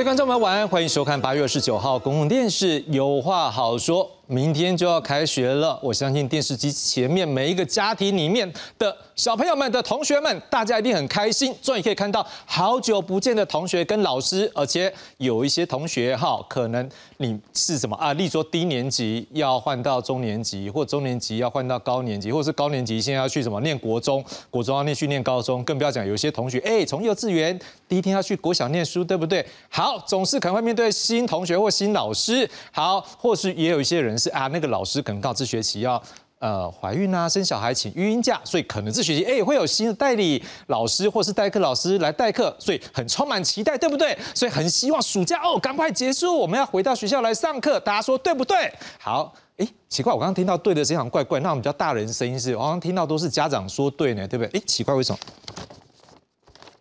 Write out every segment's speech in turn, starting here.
各位观众们，晚安，欢迎收看八月二十九号公共电视《有话好说》。明天就要开学了，我相信电视机前面每一个家庭里面的小朋友们的同学们，大家一定很开心，终于可以看到好久不见的同学跟老师，而且有一些同学哈，可能你是什么啊？例如说低年级要换到中年级，或中年级要换到高年级，或是高年级现在要去什么念国中，国中要念去念高中，更不要讲有些同学哎，从幼稚园第一天要去国小念书，对不对？好，总是可能会面对新同学或新老师，好，或是也有一些人。是啊，那个老师可能告知学期要呃怀孕啊，生小孩请育婴假，所以可能这学期哎会有新的代理老师或是代课老师来代课，所以很充满期待，对不对？所以很希望暑假哦赶快结束，我们要回到学校来上课，大家说对不对？好，哎，奇怪，我刚刚听到对的声音好像怪怪，那我们叫大人声音是，我刚刚听到都是家长说对呢，对不对？哎，奇怪，为什么？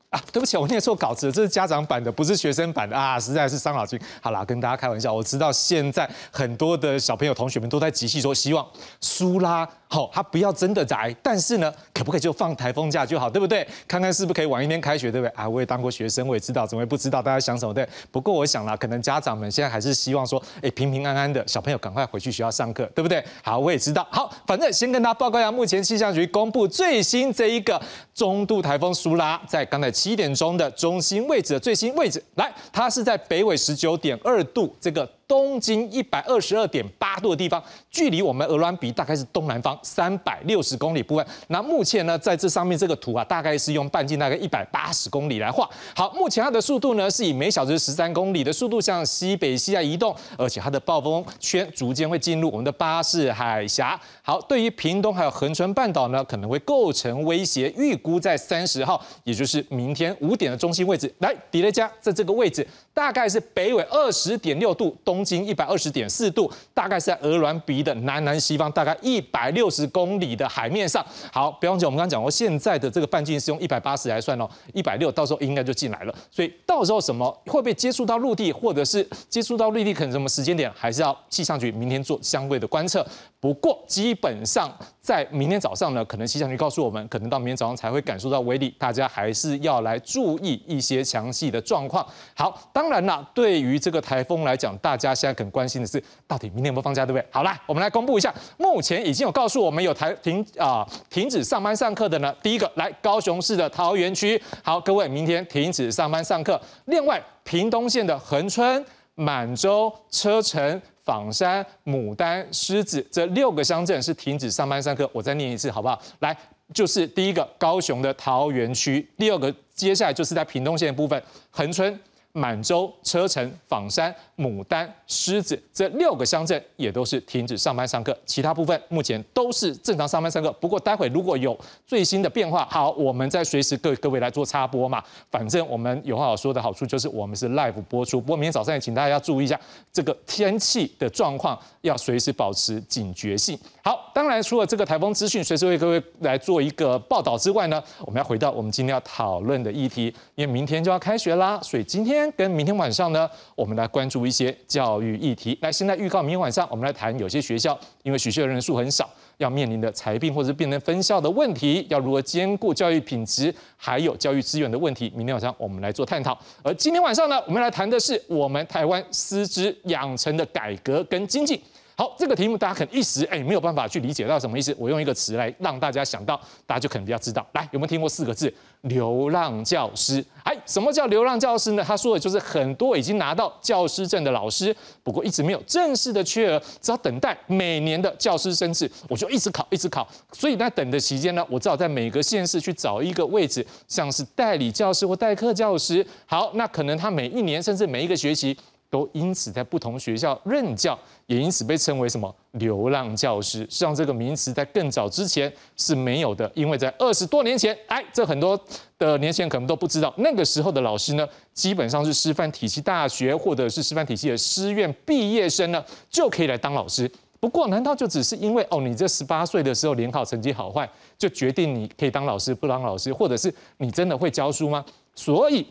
啊，对不起，我念错稿子了，这是家长版的，不是学生版的啊，实在是伤脑筋。好啦，跟大家开玩笑，我知道现在很多的小朋友、同学们都在集气说，希望苏拉。好，他不要真的宅，但是呢，可不可以就放台风假就好，对不对？看看是不是可以晚一天开学，对不对？啊，我也当过学生，我也知道，怎么会不知道大家想什么？对。不过我想啦，可能家长们现在还是希望说，哎，平平安安的小朋友赶快回去学校上课，对不对？好，我也知道。好，反正先跟大家报告一下，目前气象局公布最新这一个中度台风苏拉，在刚才七点钟的中心位置的最新位置，来，它是在北纬十九点二度这个。东经一百二十二点八度的地方，距离我们鹅銮鼻大概是东南方三百六十公里部分。那目前呢，在这上面这个图啊，大概是用半径大概一百八十公里来画。好，目前它的速度呢，是以每小时十三公里的速度向西北西啊移动，而且它的暴风圈逐渐会进入我们的巴士海峡。好，对于屏东还有恒春半岛呢，可能会构成威胁。预估在三十号，也就是明天五点的中心位置。来，迪雷加在这个位置，大概是北纬二十点六度东。经一百二十点四度，大概是在鹅銮鼻的南南西方，大概一百六十公里的海面上。好，不用讲，我们刚刚讲过，现在的这个半径是用一百八十来算哦，一百六到时候应该就进来了。所以到时候什么会不会接触到陆地，或者是接触到陆地，可能什么时间点，还是要气象局明天做相对的观测。不过基本上在明天早上呢，可能气象局告诉我们，可能到明天早上才会感受到威力，大家还是要来注意一些详细的状况。好，当然啦，对于这个台风来讲，大家现在很关心的是，到底明天有没有放假，对不对？好啦，我们来公布一下，目前已经有告诉我们有台停啊停止上班上课的呢。第一个来高雄市的桃园区，好，各位明天停止上班上课。另外，屏东县的恒春、满洲、车城。榜山、牡丹、狮子这六个乡镇是停止上班上课。我再念一次，好不好？来，就是第一个高雄的桃园区，第二个接下来就是在屏东县的部分，恒春。满洲、车城、仿山、牡丹、狮子这六个乡镇也都是停止上班上课，其他部分目前都是正常上班上课。不过待会如果有最新的变化，好，我们再随时各各位来做插播嘛。反正我们有话好说的好处就是我们是 live 播出。不过明天早上也请大家注意一下这个天气的状况，要随时保持警觉性。好，当然除了这个台风资讯随时为各位来做一个报道之外呢，我们要回到我们今天要讨论的议题，因为明天就要开学啦，所以今天。跟明天晚上呢，我们来关注一些教育议题。来，现在预告明天晚上，我们来谈有些学校因为学校人数很少，要面临的裁并或者变成分校的问题，要如何兼顾教育品质还有教育资源的问题。明天晚上我们来做探讨。而今天晚上呢，我们来谈的是我们台湾师资养成的改革跟经济。好，这个题目大家可能一时哎没有办法去理解到什么意思。我用一个词来让大家想到，大家就可能比较知道。来，有没有听过四个字“流浪教师”？哎，什么叫流浪教师呢？他说的就是很多已经拿到教师证的老师，不过一直没有正式的缺额，只要等待每年的教师生制，我就一直考，一直考。所以在等的期间呢，我只好在每个县市去找一个位置，像是代理教师或代课教师。好，那可能他每一年甚至每一个学期。都因此在不同学校任教，也因此被称为什么流浪教师。实际上，这个名词在更早之前是没有的，因为在二十多年前，哎，这很多的年轻人可能都不知道，那个时候的老师呢，基本上是师范体系大学或者是师范体系的师院毕业生呢，就可以来当老师。不过，难道就只是因为哦，你这十八岁的时候联考成绩好坏，就决定你可以当老师不当老师，或者是你真的会教书吗？所以。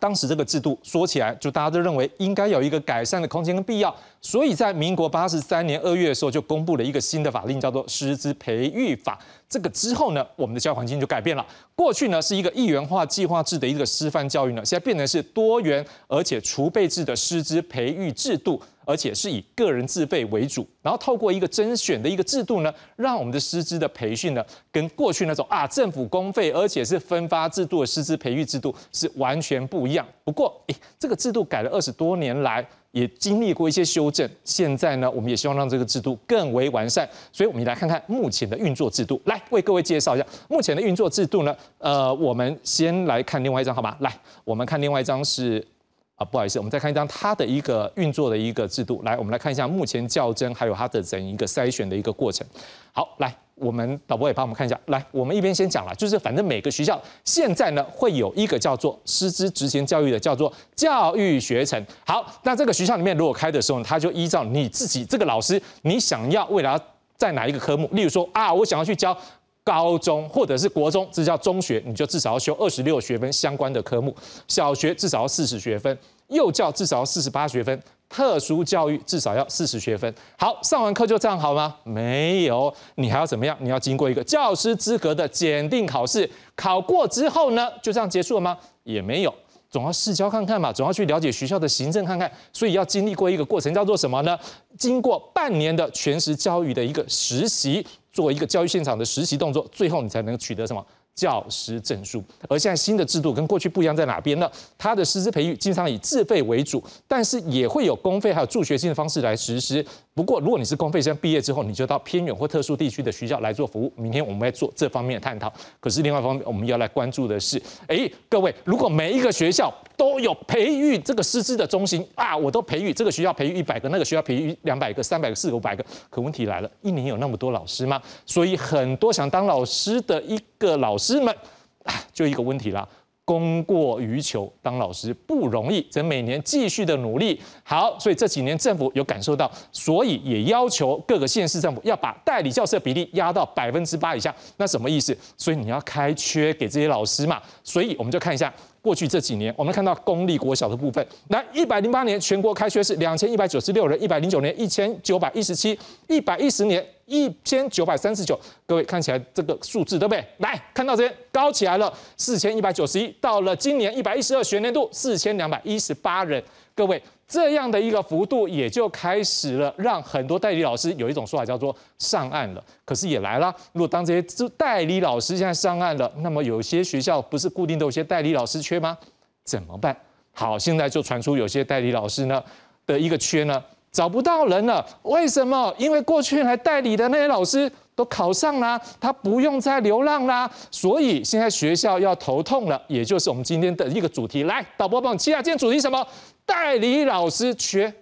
当时这个制度说起来，就大家都认为应该有一个改善的空间跟必要。所以在民国八十三年二月的时候，就公布了一个新的法令，叫做《师资培育法》。这个之后呢，我们的教育环境就改变了。过去呢是一个一元化计划制的一个师范教育呢，现在变成是多元而且储备制的师资培育制度，而且是以个人自费为主，然后透过一个甄选的一个制度呢，让我们的师资的培训呢，跟过去那种啊政府公费而且是分发制度的师资培育制度是完全不一样。不过，诶，这个制度改了二十多年来。也经历过一些修正，现在呢，我们也希望让这个制度更为完善，所以我们来看看目前的运作制度，来为各位介绍一下目前的运作制度呢。呃，我们先来看另外一张，好吗？来，我们看另外一张是啊，不好意思，我们再看一张它的一个运作的一个制度。来，我们来看一下目前较真还有它的整一个筛选的一个过程。好，来。我们导播也帮我们看一下，来，我们一边先讲了，就是反正每个学校现在呢会有一个叫做师资执行教育的，叫做教育学程。好，那这个学校里面如果开的时候，他就依照你自己这个老师，你想要未来在哪一个科目，例如说啊，我想要去教高中或者是国中，这叫中学，你就至少要修二十六学分相关的科目；小学至少要四十学分，幼教至少要四十八学分。特殊教育至少要四十学分。好，上完课就这样好吗？没有，你还要怎么样？你要经过一个教师资格的检定考试，考过之后呢，就这样结束了吗？也没有，总要试教看看嘛，总要去了解学校的行政看看。所以要经历过一个过程，叫做什么呢？经过半年的全时教育的一个实习，做一个教育现场的实习动作，最后你才能取得什么？教师证书，而现在新的制度跟过去不一样，在哪边呢？它的师资培育经常以自费为主，但是也会有公费还有助学金的方式来实施。不过，如果你是公费生毕业之后，你就到偏远或特殊地区的学校来做服务。明天我们会做这方面的探讨。可是另外一方面，我们要来关注的是，哎，各位，如果每一个学校都有培育这个师资的中心啊，我都培育这个学校培育一百个，那个学校培育两百个、三百个、四五百个，可问题来了，一年有那么多老师吗？所以很多想当老师的一个老师。们，就一个问题啦，供过于求，当老师不容易，则每年继续的努力。好，所以这几年政府有感受到，所以也要求各个县市政府要把代理教师的比例压到百分之八以下。那什么意思？所以你要开缺给这些老师嘛。所以我们就看一下。过去这几年，我们看到公立国小的部分，来一百零八年全国开学是两千一百九十六人，一百零九年一千九百一十七，一百一十年一千九百三十九。各位看起来这个数字对不对？来看到这边高起来了，四千一百九十一，到了今年一百一十二学年度四千两百一十八人。各位。这样的一个幅度，也就开始了让很多代理老师有一种说法叫做上岸了。可是也来了，如果当这些代理老师现在上岸了，那么有些学校不是固定都有些代理老师缺吗？怎么办？好，现在就传出有些代理老师呢的一个缺呢，找不到人了。为什么？因为过去来代理的那些老师都考上了，他不用再流浪啦。所以现在学校要头痛了，也就是我们今天的一个主题。来，导播帮我记下今天主题什么？代理老师缺，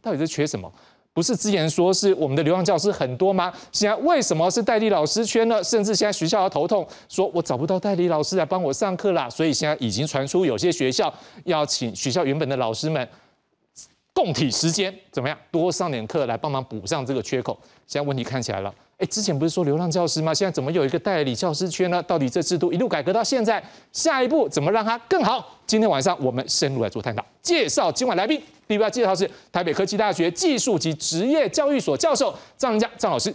到底是缺什么？不是之前说是我们的流浪教师很多吗？现在为什么是代理老师缺呢？甚至现在学校要头痛，说我找不到代理老师来帮我上课啦。所以现在已经传出有些学校要请学校原本的老师们共体时间，怎么样多上点课来帮忙补上这个缺口？现在问题看起来了。哎，之前不是说流浪教师吗？现在怎么有一个代理教师圈呢？到底这制度一路改革到现在，下一步怎么让它更好？今天晚上我们深入来做探讨。介绍今晚来宾，第一位介绍是台北科技大学技术及职业教育所教授张仁佳张老师。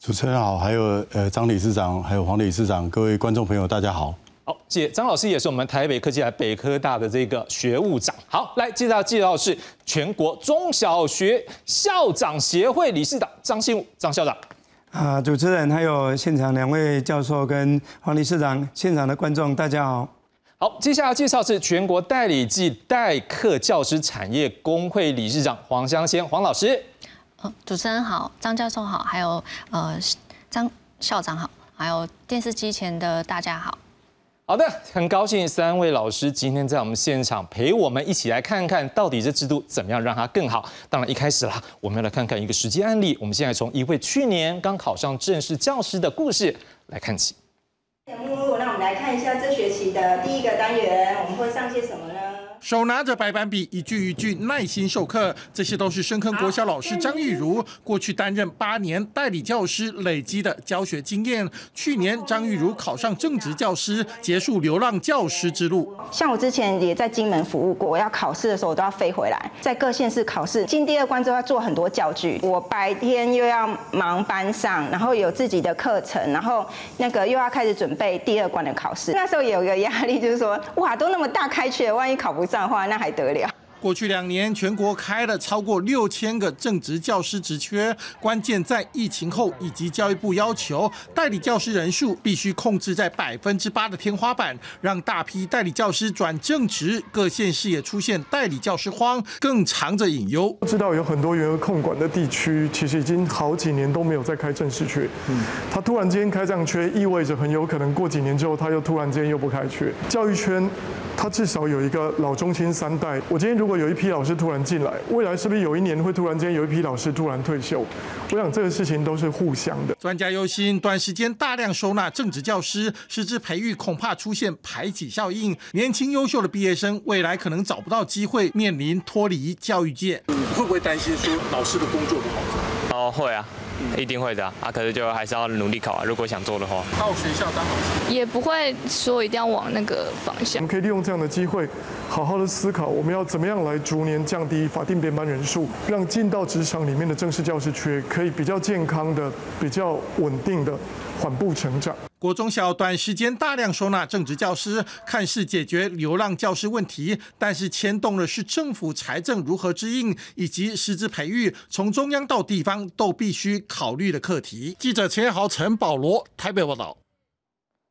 主持人好，还有呃张理事长，还有黄理事长，各位观众朋友，大家好。好，谢张老师也是我们台北科技大北科大的这个学务长。好，来介绍介绍是全国中小学校长协会理事长张信武张校长。啊，主持人还有现场两位教授跟黄理事长，现场的观众大家好。好，接下来介绍是全国代理暨代课教师产业工会理事长黄香仙黄老师。呃，主持人好，张教授好，还有呃张校长好，还有电视机前的大家好。好的，很高兴三位老师今天在我们现场陪我们一起来看看到底这制度怎么样让它更好。当然一开始啦，我们要来看看一个实际案例。我们现在从一位去年刚考上正式教师的故事来看起。目录，那我们来看一下这学期的第一个单元，我们会上些什么呢？手拿着白板笔，一句一句耐心授课。这些都是深坑国小老师张玉如过去担任八年代理教师累积的教学经验。去年，张玉如考上正职教师，结束流浪教师之路。像我之前也在金门服务过，我要考试的时候我都要飞回来，在各县市考试，进第二关之后要做很多教具。我白天又要忙班上，然后有自己的课程，然后那个又要开始准备第二关的考试。那时候也有一个压力，就是说，哇，都那么大开缺，万一考不上的话，那还得了？过去两年，全国开了超过六千个正职教师职缺，关键在疫情后以及教育部要求代理教师人数必须控制在百分之八的天花板，让大批代理教师转正职。各县市也出现代理教师荒，更藏着隐忧。知道有很多员额控管的地区，其实已经好几年都没有再开正式缺。他突然间开这样缺，意味着很有可能过几年之后，他又突然间又不开缺。教育圈。他至少有一个老中青三代。我今天如果有一批老师突然进来，未来是不是有一年会突然间有一批老师突然退休？我想这个事情都是互相的。专家忧心，短时间大量收纳正职教师，师资培育恐怕出现排挤效应。年轻优秀的毕业生未来可能找不到机会，面临脱离教育界。你会不会担心说老师的工作不好做？哦，会啊。一定会的啊，可是就还是要努力考啊。如果想做的话，到学校当老师也不会说一定要往那个方向。我们可以利用这样的机会，好好的思考我们要怎么样来逐年降低法定编班人数，让进到职场里面的正式教师缺可以比较健康的、比较稳定的缓步成长。国中小短时间大量收纳正职教师，看似解决流浪教师问题，但是牵动的是政府财政如何支应，以及师资培育，从中央到地方都必须考虑的课题。记者钱豪、陈保罗台北报道。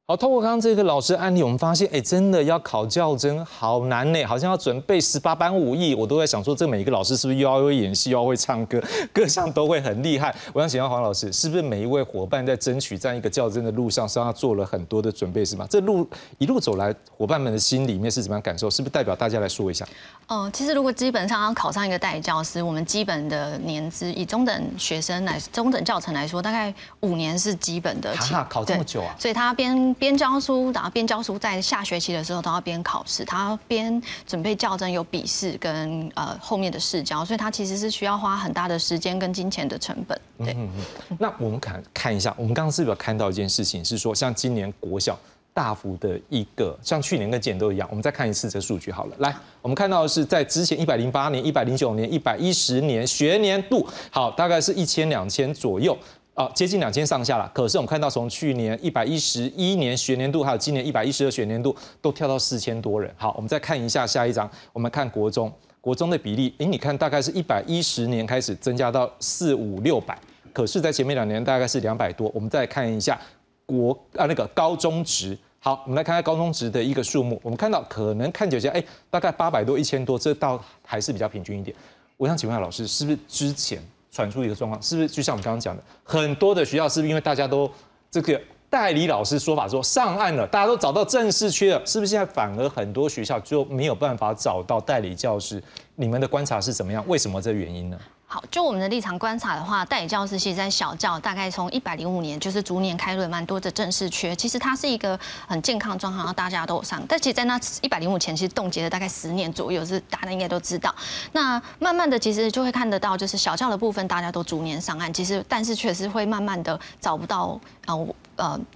好，通过刚刚这个老师案例，我们发现，哎，真的要考教真好难呢，好像要准备十八般武艺。我都在想说，这每一个老师是不是又要会演戏，又要会唱歌，各项都会很厉害。我想请问黄老师，是不是每一位伙伴在争取这样一个较真的路上，是要做了很多的准备，是吗？这路一路走来，伙伴们的心里面是怎么样感受？是不是代表大家来说一下？哦，其实如果基本上要考上一个代理教师，我们基本的年资，以中等学生来中等教程来说，大概五年是基本的。哈，考这么久啊？所以他边边教书，然后边教书，在下学期的时候都要边考试，他边准备教证，有笔试跟呃后面的试教，所以他其实是需要花很大的时间跟金钱的成本。对，嗯嗯。那我们看看一下，我们刚刚是不是有看到一件事情，是说像今年国小大幅的一个，像去年跟今年都一样，我们再看一次这数据好了。来，我们看到的是在之前一百零八年、一百零九年、一百一十年学年度，好，大概是一千两千左右。啊，接近两千上下了。可是我们看到，从去年一百一十一年学年度，还有今年一百一十二学年度，都跳到四千多人。好，我们再看一下下一张，我们看国中，国中的比例，哎，你看大概是一百一十年开始增加到四五六百，可是，在前面两年大概是两百多。我们再看一下国啊那个高中值，好，我们来看看高中值的一个数目，我们看到可能看起来，哎，大概八百多、一千多，这倒还是比较平均一点。我想请问下老师，是不是之前？传出一个状况，是不是就像我们刚刚讲的，很多的学校是不是因为大家都这个代理老师说法说上岸了，大家都找到正式缺了，是不是现在反而很多学校就没有办法找到代理教师？你们的观察是怎么样？为什么这原因呢？好，就我们的立场观察的话，代理教师其实在小教大概从一百零五年就是逐年开了蛮多的正式缺，其实它是一个很健康的状况，然后大家都有上。但其实，在那一百零五前，其实冻结了大概十年左右，是大家应该都知道。那慢慢的，其实就会看得到，就是小教的部分大家都逐年上岸，其实但是确实会慢慢的找不到啊。呃，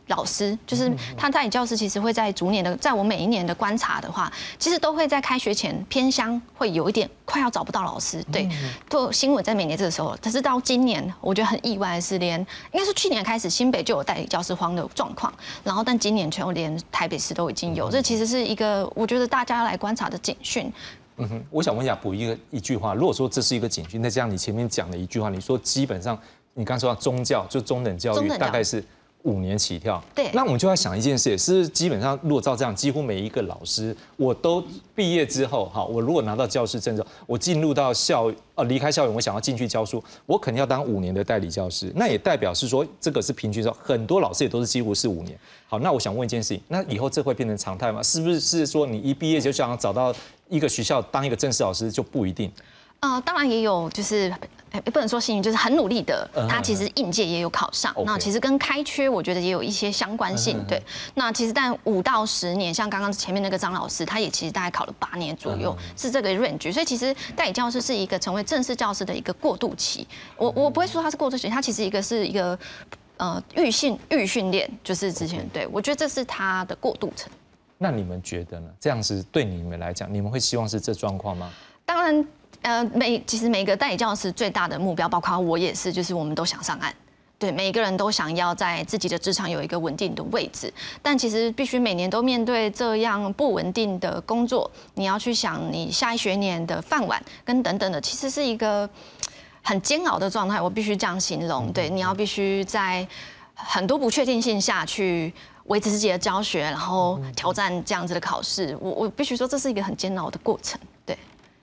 老师就是他在教师，其实会在逐年的，在我每一年的观察的话，其实都会在开学前偏乡会有一点快要找不到老师。对，做新闻在每年这个时候，但是到今年，我觉得很意外的是，连应该是去年开始新北就有代理教师荒的状况，然后但今年全连台北市都已经有，这其实是一个我觉得大家来观察的警讯。嗯哼，我想问一下，补一个一句话，如果说这是一个警讯，那这样你前面讲的一句话，你说基本上你刚说到宗教就中等教育大概是。五年起跳，对，那我们就要想一件事，是基本上如果照这样，几乎每一个老师，我都毕业之后，哈，我如果拿到教师证之后，我进入到校，呃，离开校园，我想要进去教书，我肯定要当五年的代理教师，那也代表是说，这个是平均说，很多老师也都是几乎是五年。好，那我想问一件事情，那以后这会变成常态吗？是不是是说，你一毕业就想找到一个学校当一个正式老师就不一定？呃，当然也有，就是哎，不能说幸运，就是很努力的嗯，他其实应届也有考上。那其实跟开缺，我觉得也有一些相关嗯性。对，那其实但五到十年，像刚刚前面那个张老师，他也其实大概考了八年左右，嗯是这个 range。所以其实代理教师是一个成为正式教师的一个过渡期。我我不会说他是过渡期，他其实一个是一个呃预训预训练，就是之前对我觉得这是他的过渡层。那你们觉得呢？这样子对你们来讲，你们会希望是这状况吗？当然，呃，每其实每个代理教师最大的目标，包括我也是，就是我们都想上岸。对，每个人都想要在自己的职场有一个稳定的位置，但其实必须每年都面对这样不稳定的工作，你要去想你下一学年的饭碗跟等等的，其实是一个很煎熬的状态。我必须这样形容，对，你要必须在很多不确定性下去维持自己的教学，然后挑战这样子的考试。我我必须说，这是一个很煎熬的过程，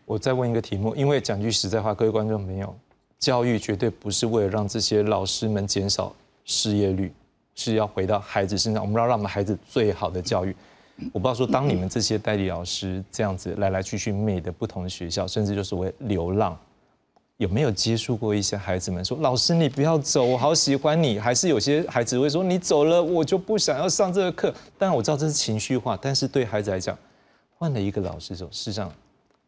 我再问一个题目，因为讲句实在话，各位观众朋友，教育绝对不是为了让这些老师们减少失业率，是要回到孩子身上，我们要让我们孩子最好的教育。我不知道说，当你们这些代理老师这样子来来去去美的不同的学校，甚至就所谓流浪，有没有接触过一些孩子们说：“老师，你不要走，我好喜欢你。”还是有些孩子会说：“你走了，我就不想要上这个课。”当然我知道这是情绪化，但是对孩子来讲，换了一个老师之后，事实上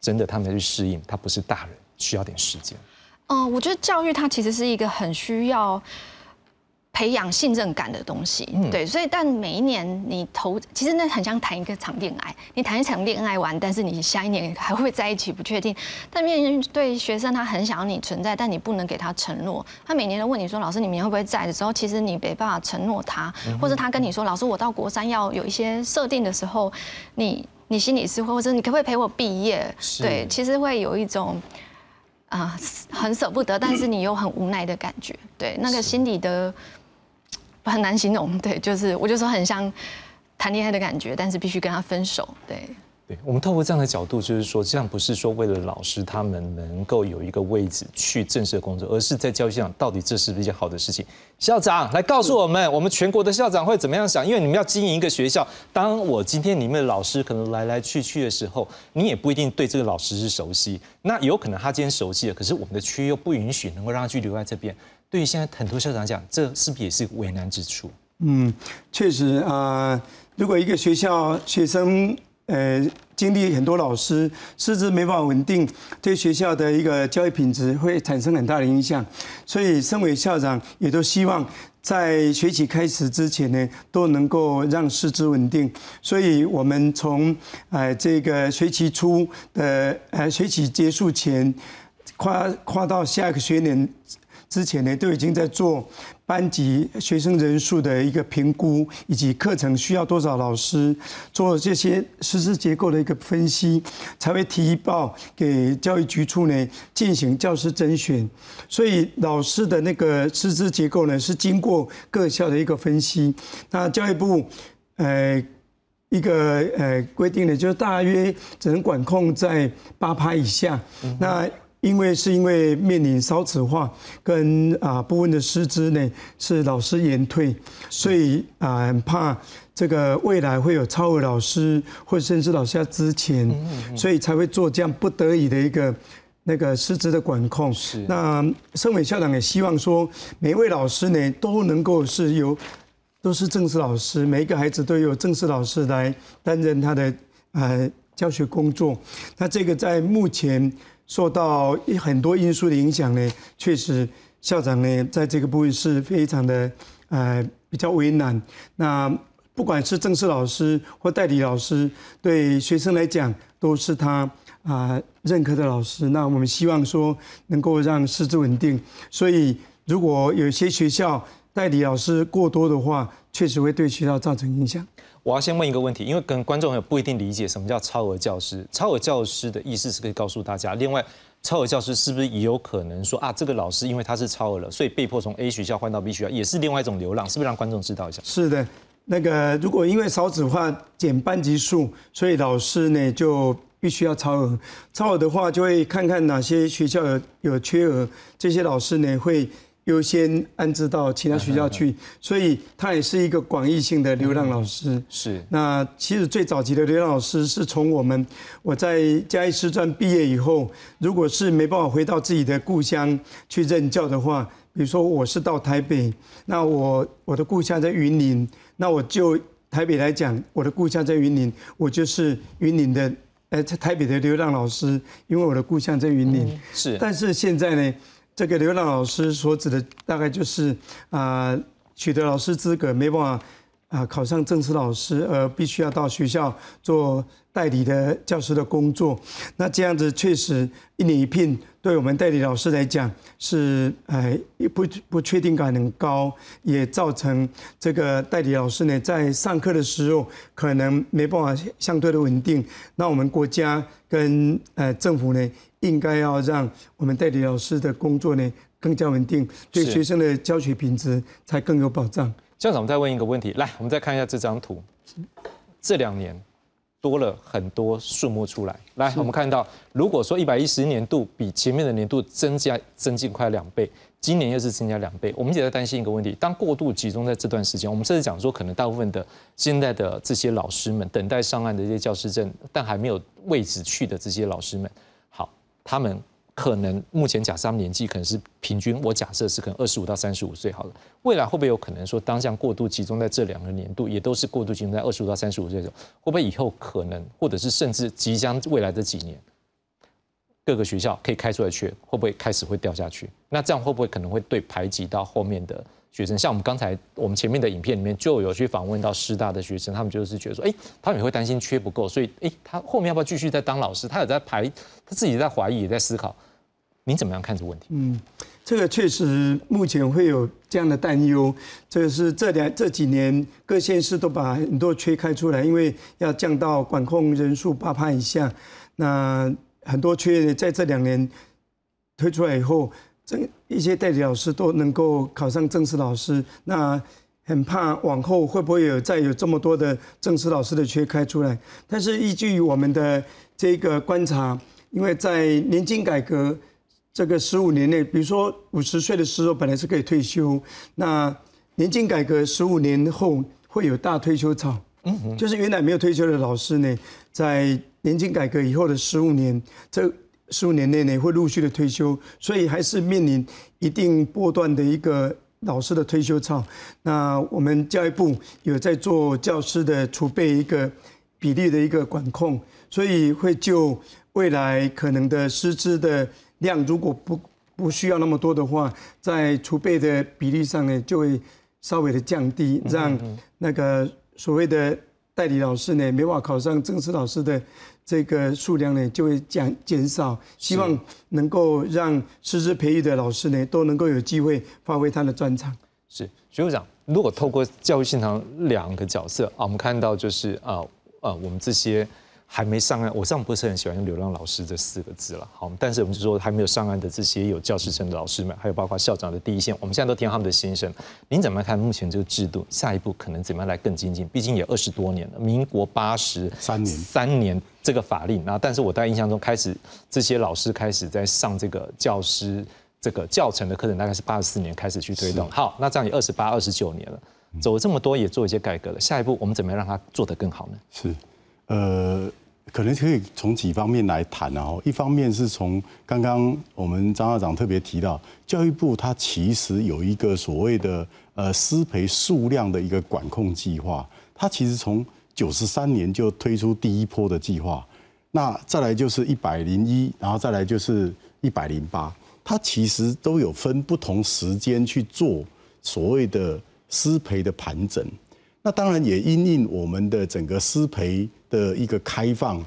真的他们要去适应，他不是大人，需要点时间。嗯，我觉得教育它其实是一个很需要培养信任感的东西，对，所以但每一年你投，其实那很像谈一个场恋爱，你谈一场恋爱完，但是你下一年还会在一起，不确定。但面对学生，他很想要你存在，但你不能给他承诺。他每年都问你说：“老师，你明年会不会在？”的时候，其实你没办法承诺他，或者他跟你说：“老师，我到国三要有一些设定的时候，你你心里是会，或者你可不可以陪我毕业？”对，其实会有一种。啊、很舍不得，但是你又很无奈的感觉，对，那个心里的很难形容，对，就是我就说很像谈恋爱的感觉，但是必须跟他分手，对。对我们透过这样的角度，就是说，这样不是说为了老师他们能够有一个位置去正式的工作，而是在教育现场到底这是不是一件好的事情？校长来告诉我们，我们全国的校长会怎么样想？因为你们要经营一个学校，当我今天你们的老师可能来来去去的时候，你也不一定对这个老师是熟悉，那有可能他今天熟悉了，可是我们的区又不允许能够让他去留在这边。对于现在很多校长讲，这是不是也是为难之处？嗯，确实啊、呃如果一个学校学生呃经历很多老师，师资没办法稳定，对学校的一个教育品质会产生很大的影响。所以，身为校长也都希望在学期开始之前呢，都能够让师资稳定。所以我们从呃这个学期初的呃学期结束前，跨跨到下一个学年之前呢，都已经在做班级学生人数的一个评估，以及课程需要多少老师，做这些师资结构的一个分析，才会提报给教育局处呢进行教师甄选。所以老师的那个师资结构呢，是经过各校的一个分析。那教育部，呃。一个呃规定呢，就是大约只能管控在八趴以下。那因为是因为面临少子化跟啊部分的师资呢是老师延退，所以啊很怕这个未来会有超额老师或甚至老师要之前，所以才会做这样不得已的一个。那个师资的管控，是那身为校长也希望说，每一位老师呢都能够是由都是正式老师，每一个孩子都有正式老师来担任他的呃教学工作。那这个在目前受到很多因素的影响呢，确实校长呢在这个部分是非常的呃比较为难。那不管是正式老师或代理老师，对学生来讲都是他啊、认可的老师。那我们希望说能够让师资稳定，所以如果有些学校代理老师过多的话，确实会对学校造成影响。我要先问一个问题，因为跟观众朋友不一定理解什么叫超额教师。超额教师的意思是可以告诉大家，另外，超额教师是不是也有可能说啊，这个老师因为他是超额了，所以被迫从 A 学校换到 B 学校，也是另外一种流浪，是不是让观众知道一下？是的，那个如果因为少子化减班级数，所以老师呢就必须要超额。超额的话，就会看看哪些学校有有缺额，这些老师呢会优先安置到其他学校去，所以他也是一个广义性的流浪老师。是。那其实最早期的流浪老师是从我们我在嘉义师专毕业以后，如果是没办法回到自己的故乡去任教的话，比如说我是到台北，那我我的故乡在云林，那我就台北来讲，我的故乡在云林，我就是云林的，呃，在台北的流浪老师，因为我的故乡在云林。是。但是现在呢？这个刘浪老师所指的大概就是啊，取得老师资格没办法啊考上正式老师，而必须要到学校做代理的教师的工作。那这样子确实一年一聘，对我们代理老师来讲是哎不不确定感很高，也造成这个代理老师呢在上课的时候可能没办法相对的稳定。那我们国家跟呃政府呢？应该要让我们代理老师的工作呢更加稳定，对学生的教学品质才更有保障。校长，我们再问一个问题，来，我们再看一下这张图，这两年多了很多数目出来。来，我们看到，如果说一百一十年度比前面的年度增加增进快两倍，今年又是增加两倍，我们也在担心一个问题：当过度集中在这段时间，我们甚至讲说，可能大部分的现在的这些老师们等待上岸的这些教师证，但还没有位置去的这些老师们。好他们可能目前假设他们年纪可能是平均，我假设是可能二十五到三十五岁好了。未来会不会有可能说，当下过度集中在这两个年度，也都是过度集中在二十五到三十五岁的时候，会不会以后可能，或者是甚至即将未来的几年，各个学校可以开出来缺，会不会开始会掉下去？那这样会不会可能会对排挤到后面的？学生像我们刚才我们前面的影片里面就有去访问到师大的学生，他们就是觉得说，哎，他们也会担心缺不够，所以，哎，他后面要不要继续再当老师？他有在排，他自己在怀疑，也在思考。您怎么样看这个问题？嗯，这个确实目前会有这样的担忧。这个是这两这几年各县市都把很多缺开出来，因为要降到管控人数八趴以下。那很多缺在这两年推出来以后。这一些代理老师都能够考上正式老师，那很怕往后会不会有再有这么多的正式老师的缺开出来？但是依据我们的这个观察，因为在年金改革这个十五年内，比如说五十岁的时候本来是可以退休，那年金改革十五年后会有大退休潮，嗯，就是原来没有退休的老师呢，在年金改革以后的十五年这。十五年内呢会陆续的退休，所以还是面临一定波段的一个老师的退休潮。那我们教育部有在做教师的储备一个比例的一个管控，所以会就未来可能的师资的量，如果不不需要那么多的话，在储备的比例上呢就会稍微的降低，让那个所谓的代理老师呢没法考上正式老师的。这个数量呢就会减减少，希望能够让师资培育的老师呢都能够有机会发挥他的专长。是徐部长，如果透过教育现场两个角色啊，我们看到就是啊啊，我们这些。还没上岸，我上不是很喜欢用“流浪老师”这四个字了。好，但是我们就说还没有上岸的这些有教师证的老师们，还有包括校长的第一线，我们现在都听他们的心声。您怎么看目前这个制度？下一步可能怎么样来更精进？毕竟也二十多年了，民国八十三年三年这个法令啊，但是我在印象中开始这些老师开始在上这个教师这个教程的课程，大概是八十四年开始去推动。好，那这样也二十八、二十九年了，走了这么多，也做一些改革了。下一步我们怎么样让它做得更好呢？是。呃，可能可以从几方面来谈啊。一方面是从刚刚我们张校长特别提到，教育部它其实有一个所谓的呃师培数量的一个管控计划。它其实从九十三年就推出第一波的计划，那再来就是一百零一，然后再来就是一百零八，它其实都有分不同时间去做所谓的师培的盘整。那当然也因应我们的整个师培。的一个开放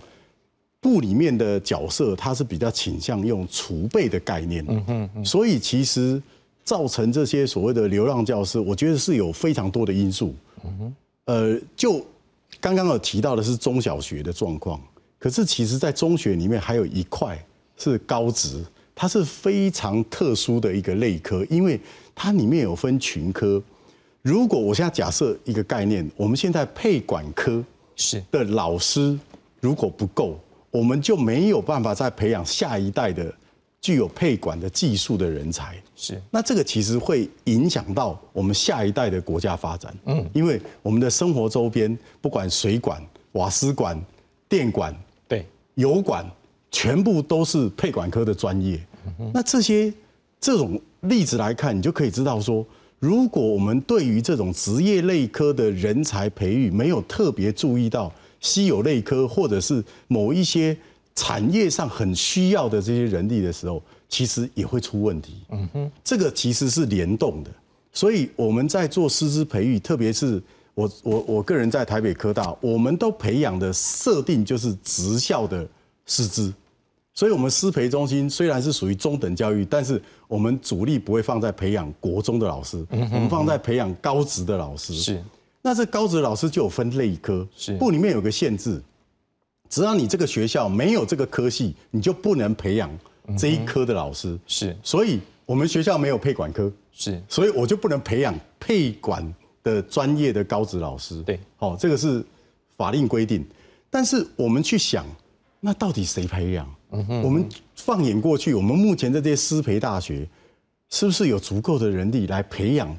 部里面的角色，他是比较倾向用储备的概念，嗯哼，所以其实造成这些所谓的流浪教师，我觉得是有非常多的因素，嗯哼，呃，就刚刚有提到的是中小学的状况，可是其实在中学里面还有一块是高职，它是非常特殊的一个类科，因为它里面有分群科，如果我现在假设一个概念，我们现在配管科。是的老师如果不够，我们就没有办法再培养下一代的具有配管的技术的人才。是，那这个其实会影响到我们下一代的国家发展。嗯，因为我们的生活周边，不管水管、瓦斯管、电管、对，油管，全部都是配管科的专业。那这些这种例子来看，你就可以知道说，如果我们对于这种职业类科的人才培育没有特别注意到稀有类科，或者是某一些产业上很需要的这些人力的时候，其实也会出问题。嗯哼，这个其实是联动的。所以我们在做师资培育，特别是我我我个人在台北科大，我们都培养的设定就是职校的师资。所以，我们师培中心虽然是属于中等教育，但是我们主力不会放在培养国中的老师，我们放在培养高职的老师。是，那这高职老师就有分类科，是部里面有个限制，只要你这个学校没有这个科系，你就不能培养这一科的老师。是，所以我们学校没有配管科，是，所以我就不能培养配管的专业的高职老师。对，好，这个是法令规定。但是我们去想，那到底谁培养？我们放眼过去，我们目前的这些师培大学，是不是有足够的人力来培养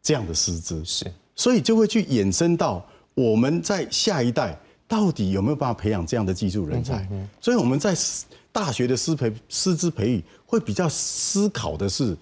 这样的师资？是，所以就会去衍生到我们在下一代到底有没有办法培养这样的技术人才？所以我们在大学的师培师资培育会比较思考的是，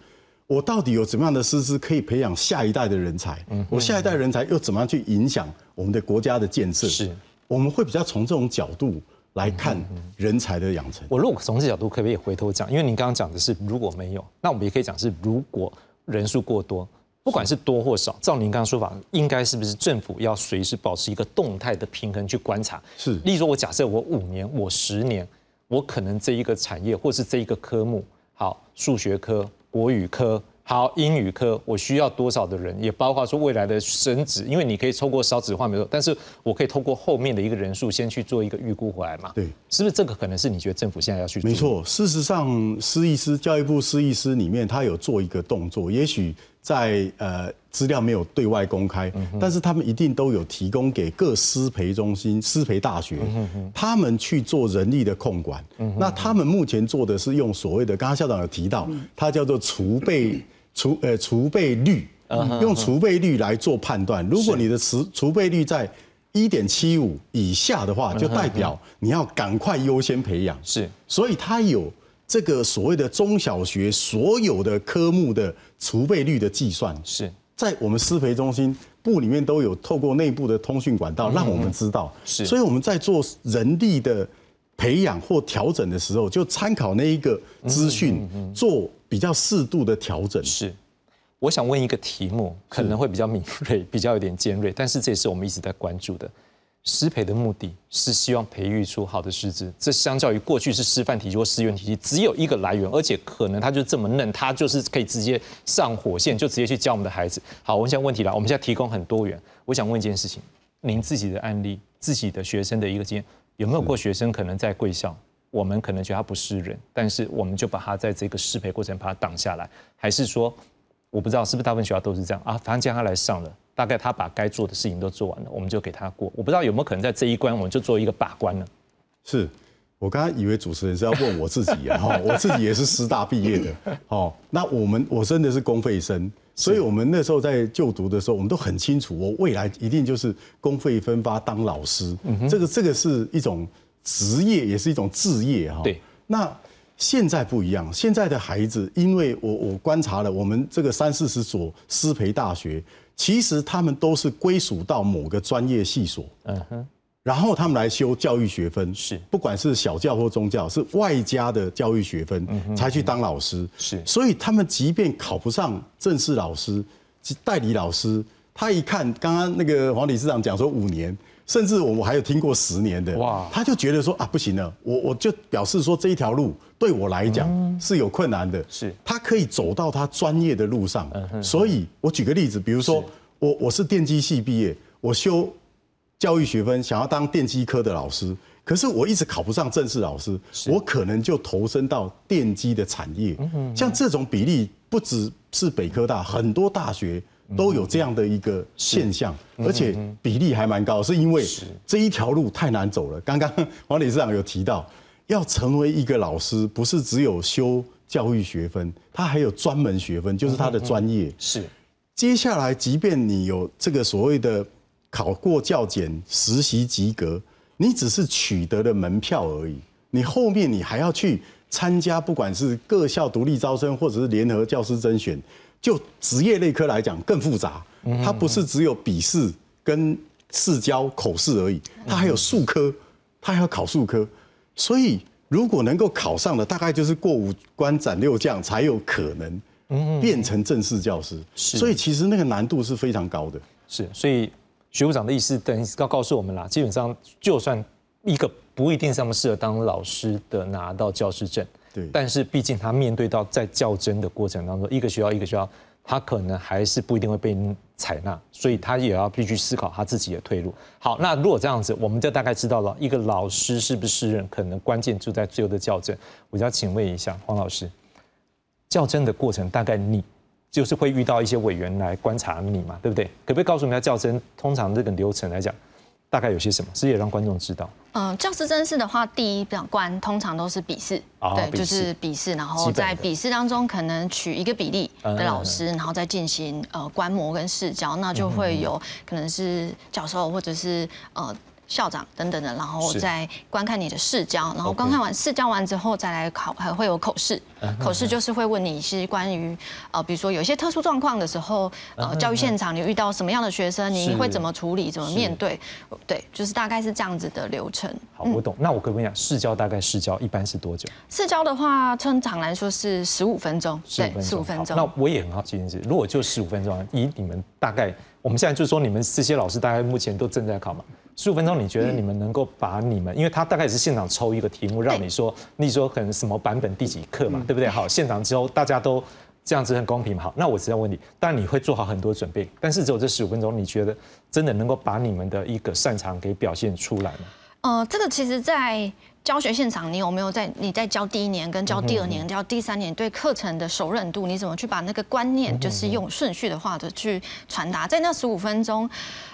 我到底有怎么样的师资可以培养下一代的人才？我下一代人才又怎么样去影响我们的国家的建设？是，我们会比较从这种角度。来看人才的养成。我如果从这角度可不可以回头讲？因为您刚刚讲的是如果没有，那我们也可以讲是如果人数过多，不管是多或少，照您刚刚说法，应该是不是政府要随时保持一个动态的平衡去观察？是。例如说，我假设我五年，我十年，我可能这一个产业或是这一个科目，好，数学科、国语科。好，英语科我需要多少的人，也包括说未来的升职，因为你可以透过少子化没错，但是我可以透过后面的一个人数先去做一个预估回来嘛？对，是不是这个可能是你觉得政府现在要去？没错，事实上，师艺师教育部师艺师里面，他有做一个动作，也许在呃资料没有对外公开，但是他们一定都有提供给各师培中心、师培大学，他们去做人力的控管。那他们目前做的是用所谓的，刚刚校长有提到，它叫做储备。储呃储备率，用储备率来做判断。如果你的储储备率在一点七五以下的话，就代表你要赶快优先培养。是，所以它有这个所谓的中小学所有的科目的储备率的计算。是在我们师培中心部里面都有透过内部的通讯管道让我们知道。是，所以我们在做人力的培养或调整的时候，就参考那一个资讯做。比较适度的调整是，我想问一个题目，可能会比较敏锐，比较有点尖锐，但是这也是我们一直在关注的。师培的目的是希望培育出好的师资，这相较于过去是师范体系或师院体系，只有一个来源，而且可能他就这么嫩，他就是可以直接上火线，就直接去教我们的孩子。好，我现在问题来，我们现在提供很多元，我想问一件事情：您自己的案例，自己的学生的一个经验，有没有过学生可能在贵校？我们可能觉得他不是人，但是我们就把他在这个适配过程把他挡下来，还是说，我不知道是不是大部分学校都是这样啊？反正叫他来上了，大概他把该做的事情都做完了，我们就给他过。我不知道有没有可能在这一关，我们就做一个把关呢？是我刚刚以为主持人是要问我自己啊，我自己也是师大毕业的，哦，那我们我真的是公费生，所以我们那时候在就读的时候，我们都很清楚，我未来一定就是公费分发当老师，这个这个是一种。职业也是一种置业哈。对。那现在不一样，现在的孩子，因为我我观察了，我们这个三四十所师培大学，其实他们都是归属到某个专业系所。嗯哼。然后他们来修教育学分，是，不管是小教或中教，是外加的教育学分，才去当老师。是。所以他们即便考不上正式老师、代理老师，他一看刚刚那个黄理事长讲说五年。甚至我们还有听过十年的，哇，他就觉得说啊不行了，我我就表示说这一条路对我来讲是有困难的，是，他可以走到他专业的路上，所以我举个例子，比如说我我是电机系毕业，我修教育学分，想要当电机科的老师，可是我一直考不上正式老师，我可能就投身到电机的产业，像这种比例不只是北科大，很多大学。都有这样的一个现象，而且比例还蛮高，是因为这一条路太难走了。刚刚 王理事长有提到，要成为一个老师，不是只有修教育学分，他还有专门学分，就是他的专业。是。接下来，即便你有这个所谓的考过教检、实习及格，你只是取得了门票而已。你后面你还要去参加，不管是各校独立招生，或者是联合教师甄选，就职业类科来讲更复杂。它不是只有笔试跟试教口试而已，它还有数科，它还要考数科。所以，如果能够考上的，大概就是过五关斩六将才有可能。变成正式教师，所以其实那个难度是非常高的。是，所以学部长的意思等于告告诉我们啦，基本上就算一个不一定那么适合当老师的拿到教师证，对，但是毕竟他面对到在较真的过程当中，一个学校一个学校，他可能还是不一定会被采纳，所以他也要必须思考他自己的退路。好，那如果这样子，我们就大概知道了一个老师是不是适任，可能关键就在最后的校正。我就要请问一下黄老师。较真的过程，大概你就是会遇到一些委员来观察你嘛，对不对？可不可以告诉我们，较真通常这个流程来讲，大概有些什么？是也让观众知道。嗯，教师真试的话，第一表关通常都是笔试，对，就是笔试，然后在笔试当中可能取一个比例的老师，然后再进行呃观摩跟试教，那就会有可能是教授或者是呃。校长等等的，然后再观看你的试教，然后观看完试教完之后再来考，还会有口试。口试就是会问你是关于呃，比如说有一些特殊状况的时候，呃，教育现场你遇到什么样的学生，你会怎么处理，怎么面对？对，就是大概是这样子的流程。好，我懂。那我可不可以讲试教大概试教一般是多久？试教的话，通常来说是十五分钟。对，十五分钟。那我也很好奇的是，如果就十五分钟，以你们大概，我们现在就是说你们这些老师大概目前都正在考嘛？十五分钟，你觉得你们能够把你们，因为他大概也是现场抽一个题目，让你说，你说可能什么版本第几课嘛，对不对？好，现场之后大家都这样子很公平，好，那我只要问你，当然你会做好很多准备，但是只有这十五分钟，你觉得真的能够把你们的一个擅长给表现出来吗？呃，这个其实，在教学现场，你有没有在你在教第一年跟教第二年、教第三年对课程的熟稔度，你怎么去把那个观念，就是用顺序的话的去传达，在那十五分钟，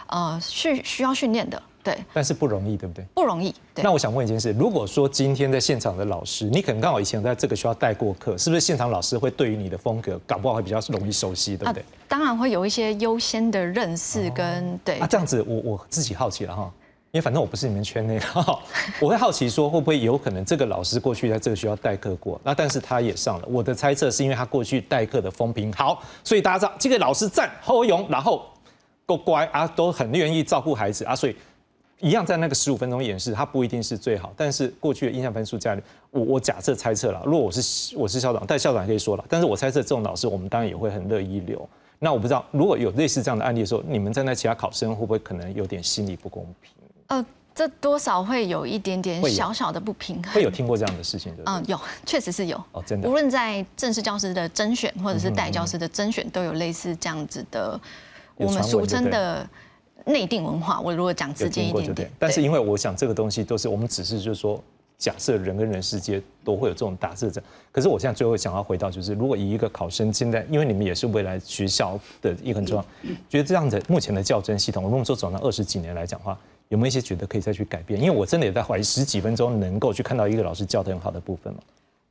呃，是需要训练的。对，但是不容易，对不对？不容易。那我想问一件事：如果说今天在现场的老师，你可能刚好以前在这个学校带过课，是不是现场老师会对于你的风格，搞不好会比较容易熟悉，对不对？当然会有一些优先的认识跟对。啊，这样子，我我自己好奇了哈，因为反正我不是你们圈内的，我会好奇说，会不会有可能这个老师过去在这个学校代课过，那但是他也上了。我的猜测是因为他过去代课的风评好，所以大家知道这个老师赞好勇，然后够乖啊，都很愿意照顾孩子啊，所以。一样在那个十五分钟演示，它不一定是最好，但是过去的印象分数在我我假设猜测了，如果我是我是校长，但校长可以说了，但是我猜测这种老师，我们当然也会很乐意留。那我不知道如果有类似这样的案例的时候，你们站在其他考生会不会可能有点心理不公平？呃，这多少会有一点点小小的不平衡。会有听过这样的事情的？嗯，有，确实是有。哦，真的。无论在正式教师的甄选，或者是代教师的甄选，都有类似这样子的，我们俗称的。内定文化，我如果讲直接一点点，但是因为我想这个东西都是我们只是就是说，假设人跟人之间都会有这种打字者，可是我现在最后想要回到就是，如果以一个考生现在，因为你们也是未来学校的一个很重要，觉得这样的目前的校正系统，我们说走了二十几年来讲话，有没有一些觉得可以再去改变？因为我真的也在怀疑十几分钟能够去看到一个老师教的很好的部分吗？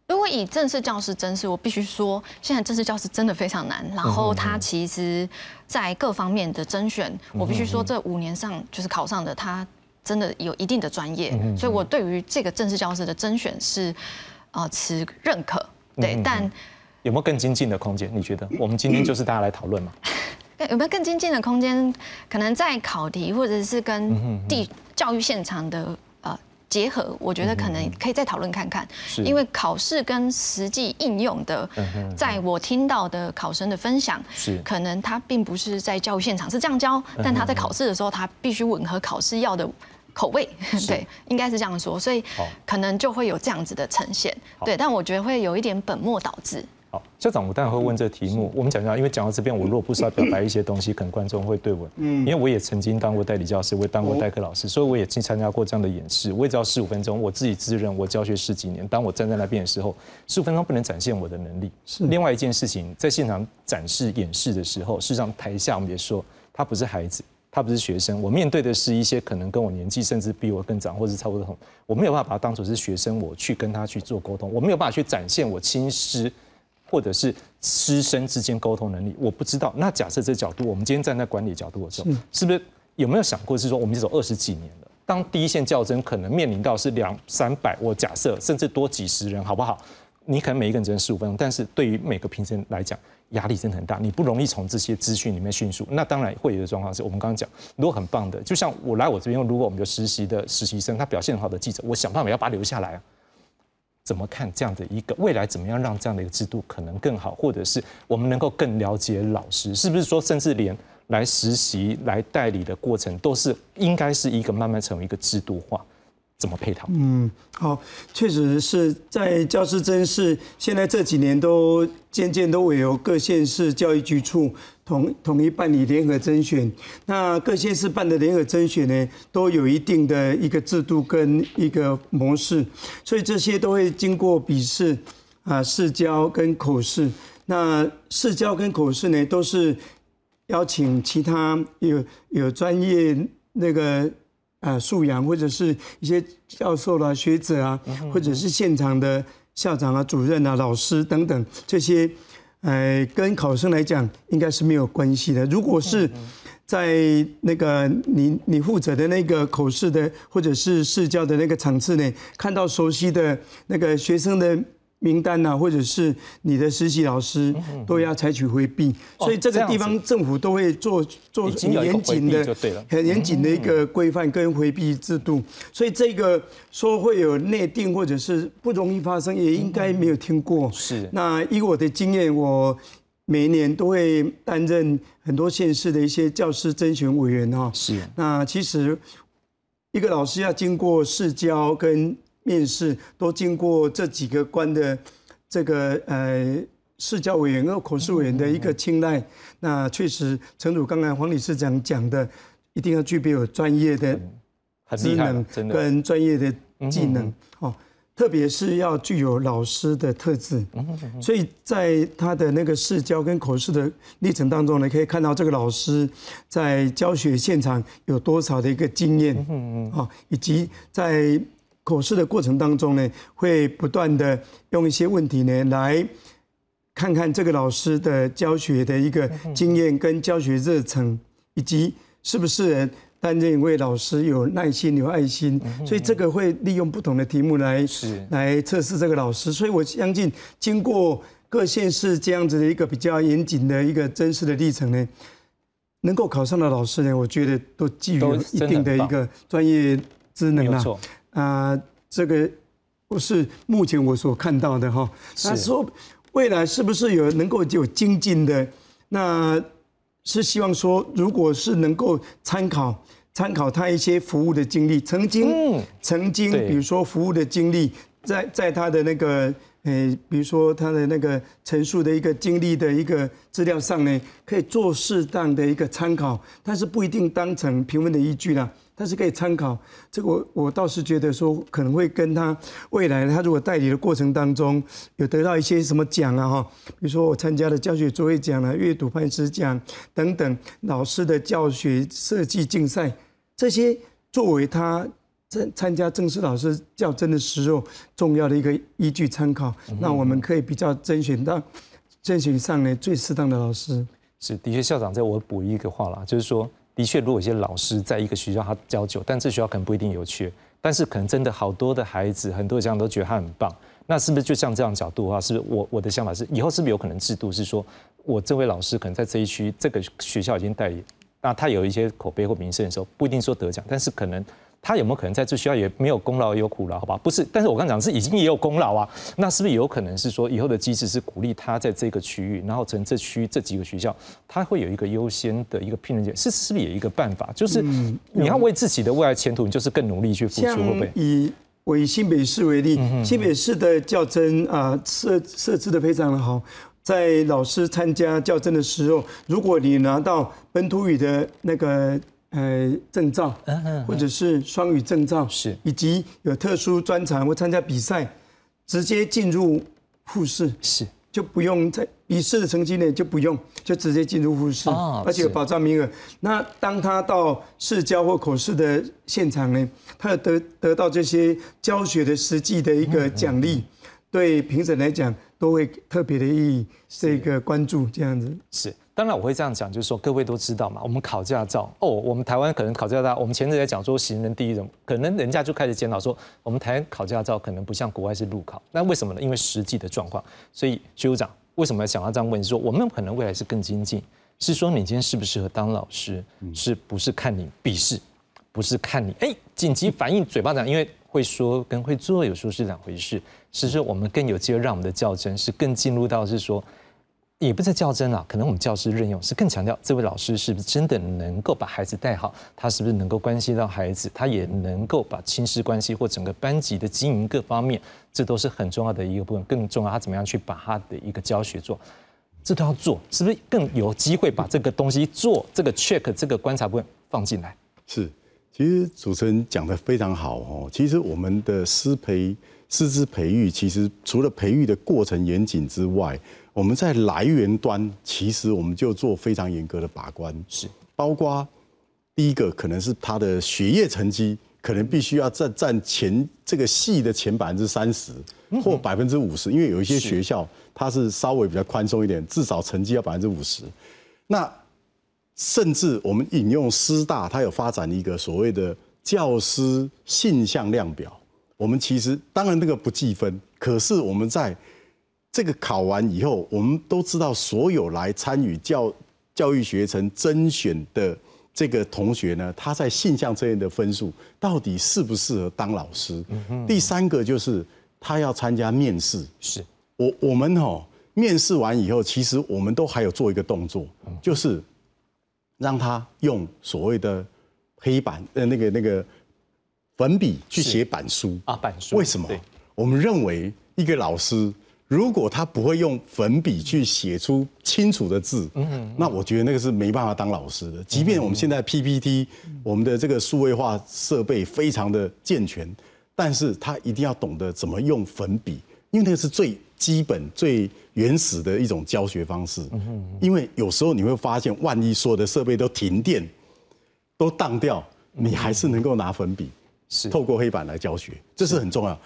如果以正式教师真是，我必须说，现在正式教师真的非常难。然后他其实，在各方面的甄选，我必须说，这五年上就是考上的，他真的有一定的专业。所以我对于这个正式教师的甄选是，呃，持认可。对，但有没有更精进的空间？你觉得？我们今天就是大家来讨论嘛。有没有更精进的空间？可能在考题或者是跟地教育现场的。结合，我觉得可能可以再讨论看看，因为考试跟实际应用的，在我听到的考生的分享，是。可能他并不是在教育现场是这样教，但他在考试的时候，他必须吻合考试要的口味，对，应该是这样说，所以可能就会有这样子的呈现，对，但我觉得会有一点本末倒置。好，校长，我当然会问这个题目。我们讲一下，因为讲到这边，我如果不是要表白一些东西，可能观众会对我，嗯，因为我也曾经当过代理教师，我也当过代课老师，所以我也去参加过这样的演示。我也知道十五分钟，我自己自认我教学十几年，当我站在那边的时候，十五分钟不能展现我的能力。是。另外一件事情，在现场展示演示的时候，事实上台下我们也说，他不是孩子，他不是学生，我面对的是一些可能跟我年纪甚至比我更长，或者是差不多同，我没有办法把他当做是学生，我去跟他去做沟通，我没有办法去展现我亲师或者是师生之间沟通能力，我不知道。那假设这角度，我们今天站在管理角度的时候，是不是有没有想过是说，我们走二十几年了，当第一线较真可能面临到是两三百，我假设甚至多几十人，好不好？你可能每一个人只能十五分钟，但是对于每个评审来讲，压力真的很大，你不容易从这些资讯里面迅速。那当然会有的状况是我们刚刚讲，如果很棒的，就像我来我这边，如果我们的实习的实习生他表现很好的记者，我想办法要把他留下来啊。怎么看这样的一个未来？怎么样让这样的一个制度可能更好，或者是我们能够更了解老师？是不是说，甚至连来实习、来代理的过程，都是应该是一个慢慢成为一个制度化？怎么配套？嗯，好，确实是在教师真是现在这几年都渐渐都委由各县市教育局处统统一办理联合甄选。那各县市办的联合甄选呢，都有一定的一个制度跟一个模式，所以这些都会经过笔试啊、试教跟口试。那试教跟口试呢，都是邀请其他有有专业那个。啊，素养或者是一些教授啦、学者啊，或者是现场的校长啊、主任啊、老师等等这些，呃，跟考生来讲应该是没有关系的。如果是在那个你你负责的那个口试的或者是试教的那个场次内，看到熟悉的那个学生的。名单呐，或者是你的实习老师都要采取回避，所以这个地方政府都会做做很严谨的、很严谨的一个规范跟回避制度。所以这个说会有内定或者是不容易发生，也应该没有听过。是。那以我的经验，我每一年都会担任很多县市的一些教师甄选委员哈。是。那其实一个老师要经过市教跟面试都经过这几个关的这个呃试教委员和口试委员的一个青睐，那确实，陈主刚才黄理事长讲的，一定要具备有专业的职能跟专业的技能哦，特别是要具有老师的特质。所以在他的那个试教跟口试的历程当中呢，可以看到这个老师在教学现场有多少的一个经验，嗯嗯，以及在。口试的过程当中呢，会不断的用一些问题呢，来看看这个老师的教学的一个经验跟教学热忱，以及是不是担任一位老师有耐心、有爱心。所以这个会利用不同的题目来来测试这个老师。所以我相信，经过各县市这样子的一个比较严谨的一个真实的历程呢，能够考上的老师呢，我觉得都具有一定的一个专业职能啊。啊，这个不是目前我所看到的哈。他说未来是不是有能够有精进的？那是希望说，如果是能够参考参考他一些服务的经历，曾经曾经，比如说服务的经历，在在他的那个呃，比如说他的那个陈述的一个经历的一个资料上呢，可以做适当的一个参考，但是不一定当成评分的依据了。但是可以参考，这个我我倒是觉得说可能会跟他未来他如果代理的过程当中有得到一些什么奖啊哈，比如说我参加的教学作业奖啊、阅读判诗奖等等，老师的教学设计竞赛，这些作为他参参加正式老师较真的时候重要的一个依据参考，那我们可以比较甄选到甄选上呢最适当的老师。是，的确校长在我补一个话啦，就是说。的确，如果一些老师在一个学校他教久，但这学校可能不一定有缺，但是可能真的好多的孩子，很多家长都觉得他很棒。那是不是就像这样角度的话，是不是我我的想法是，以后是不是有可能制度是说，我这位老师可能在这一区这个学校已经代理，那他有一些口碑或名声的时候，不一定说得奖，但是可能。他有没有可能在这学校也没有功劳也有苦劳？好吧，不是，但是我刚讲是已经也有功劳啊。那是不是有可能是说以后的机制是鼓励他在这个区域，然后从这区这几个学校，他会有一个优先的一个聘任权？是是不是有一个办法？就是你要为自己的未来前途，你就是更努力去付出，会不会？以我以新北市为例，新北市的教甄啊设设置的非常的好，在老师参加教甄的时候，如果你拿到本土语的那个。呃，证照，或者是双语证照，是，以及有特殊专长或参加比赛，直接进入复试，是，就不用在笔试的成绩内就不用，就直接进入复试，哦而且有保障名额。那当他到试教或口试的现场呢，他有得得到这些教学的实际的一个奖励，对评审来讲都会特别的意义，这个关注这样子。是，当然我会这样讲，就是说各位都知道嘛，我们考驾照哦，我们台湾可能考驾照，我们前阵在讲说行人第一人，可能人家就开始检讨说，我们台湾考驾照可能不像国外是路考，那为什么呢？因为实际的状况，所以徐部长为什么要想要这样问？说我们可能未来是更精进，是说你今天适不适合当老师，是不是看你笔试，不是看你哎紧急反应嘴巴讲，因为会说跟会做有时候是两回事，是说我们更有机会让我们的较真是更进入到是说。也不是较真啊，可能我们教师任用是更强调这位老师是不是真的能够把孩子带好，他是不是能够关系到孩子，他也能够把亲师关系或整个班级的经营各方面，这都是很重要的一个部分。更重要，他怎么样去把他的一个教学做，这都要做，是不是更有机会把这个东西做这个 check 这个观察部分放进来？是，其实主持人讲的非常好哦。其实我们的师培、师资培育，其实除了培育的过程严谨之外，我们在来源端，其实我们就做非常严格的把关。是，包括第一个可能是他的学业成绩，可能必须要占占前这个系的前百分之三十或百分之五十，因为有一些是学校它是稍微比较宽松一点，至少成绩要百分之五十。那甚至我们引用师大，它有发展一个所谓的教师性向量表。我们其实当然那个不计分，可是我们在这个考完以后，我们都知道所有来参与教教育学程甄选的这个同学呢，他在性向测验的分数到底适不适合当老师？第三个就是他要参加面试，是。我我们哦，面试完以后，其实我们都还有做一个动作，就是让他用所谓的黑板呃那个那个粉笔去写板书。啊板书为什么？我们认为一个老师如果他不会用粉笔去写出清楚的字，那我觉得那个是没办法当老师的。即便我们现在 PPT，我们的这个数位化设备非常的健全，但是他一定要懂得怎么用粉笔，因为那个是最基本、最原始的一种教学方式。因为有时候你会发现，万一所有的设备都停电、都当掉，你还是能够拿粉笔，是透过黑板来教学，这是很重要。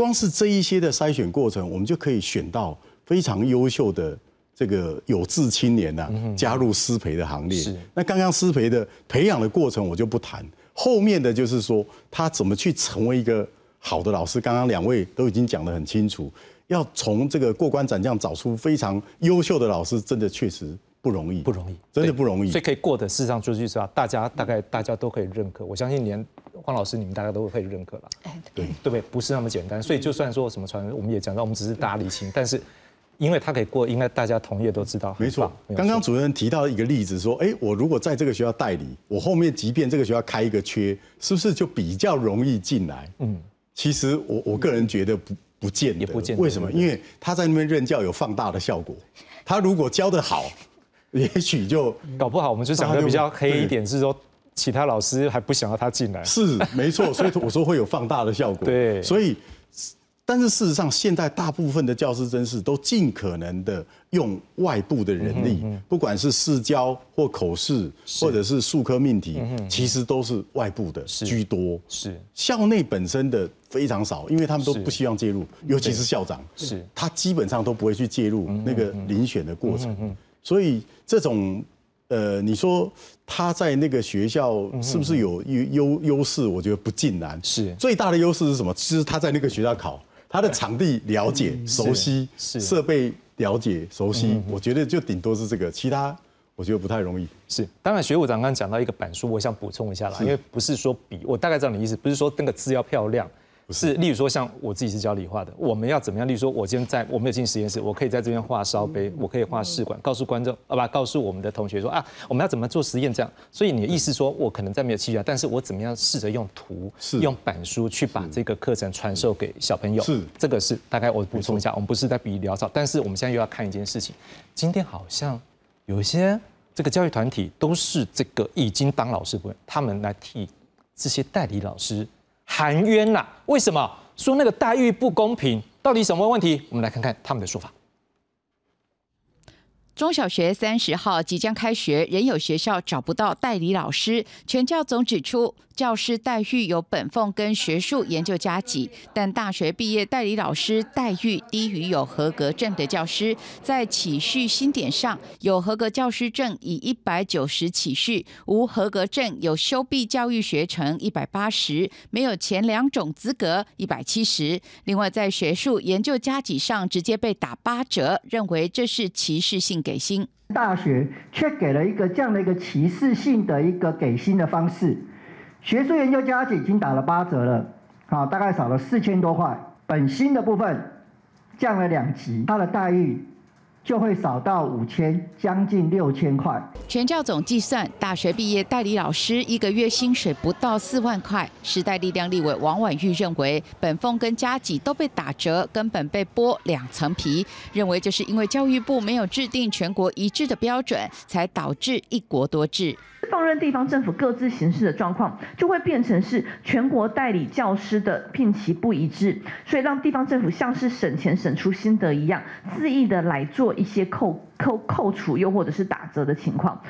光是这一些的筛选过程，我们就可以选到非常优秀的这个有志青年呐、加入师培的行列是。那刚刚师培的培养的过程我就不谈，后面的就是说他怎么去成为一个好的老师。刚刚两位都已经讲得很清楚，要从这个过关斩将找出非常优秀的老师，真的确实不容易，不容易，真的不容易所以。可以过的，事实上说句实话，大家大概大家都可以认可。我相信连黄老师你们大家都会认可了，对对不对？不是那么简单。所以就算说什么传，我们也讲到，我们只是大家理清，但是因为他可以过，应该大家同业都知道，没错刚刚主任提到一个例子，说，哎，我如果在这个学校代理，我后面即便这个学校开一个缺，是不是就比较容易进来？嗯，其实我我个人觉得不不见得，也不见得为什么？因为他在那边任教有放大的效果，他如果教得好，也许就搞不好我们就讲的比较黑一点，是说其他老师还不想要他进来，是没错，所以我说会有放大的效果。对。所以，但是事实上，现在大部分的教师真是都尽可能的用外部的人力，不管是试教或口试，或者是数科命题，其实都是外部的居多。是。校内本身的非常少，因为他们都不希望介入，尤其是校长，是。他基本上都不会去介入那个遴选的过程。所以这种呃，你说他在那个学校是不是有优优优势？我觉得不尽然。是最大的优势是什么？就是他在那个学校考，他的场地了解、熟悉，是设备了解、熟悉，我觉得就顶多是这个，其他我觉得不太容易。是，当然学务长刚刚讲到一个板书，我想补充一下啦，因为不是说比，我大概知道你的意思，不是说那个字要漂亮，是例如说像我自己是教理化的，我们要怎么样？例如说，我今天在我没有进实验室，我可以在这边画烧杯，我可以画试管，告诉观众啊不，告诉我们的同学说啊，我们要怎么做实验这样。所以你的意思说我可能在没有器材，但是我怎么样试着用图，用板书去把这个课程传授给小朋友。是这个是大概我补充一下，我们不是在比潦草，但是我们现在又要看一件事情，今天好像有一些这个教育团体都是这个已经当老师他们来替这些代理老师含冤呐、为什么说那个待遇不公平？到底什么问题？我们来看看他们的说法。中小学三十号即将开学，仍有学校找不到代理老师。全教总指出，教师待遇有本俸跟学术研究加给，但大学毕业代理老师待遇低于有合格证的教师。在起序新点上，有合格教师证以一百九十起序，无合格证有修毕教育学程一百八十，没有前两种资格一百七十。另外，在学术研究加给上直接被打八折，认为这是歧视性给薪。大学却给了一个这样的一个歧视性的一个给薪的方式，学术研究家已经打了八折了，好，大概少了四千多块，本薪的部分降了两级，他的待遇。就会少到五千，将近六千块。全教总计算，大学毕业代理老师一个月薪水不到四万块。时代力量立委王婉玉认为，本俸跟加给都被打折，根本被剥两层皮。认为就是因为教育部没有制定全国一致的标准，才导致一国多制。放任地方政府各自行事的状况，就会变成是全国代理教师的聘期不一致，所以让地方政府像是省钱省出心得一样，恣意的来做一些扣扣扣除，又或者是打折的情况。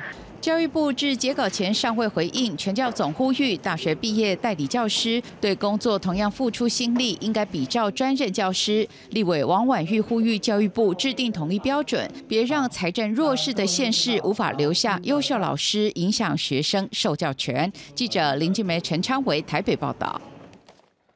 教育部至截稿前尚未回应，全教总呼吁大学毕业代理教师对工作同样付出心力，应该比照专任教师。立委王婉玉呼吁教育部制定统一标准，别让财政弱势的县市无法留下优秀老师，影响学生受教权。记者林静梅、陈昌维台北报道。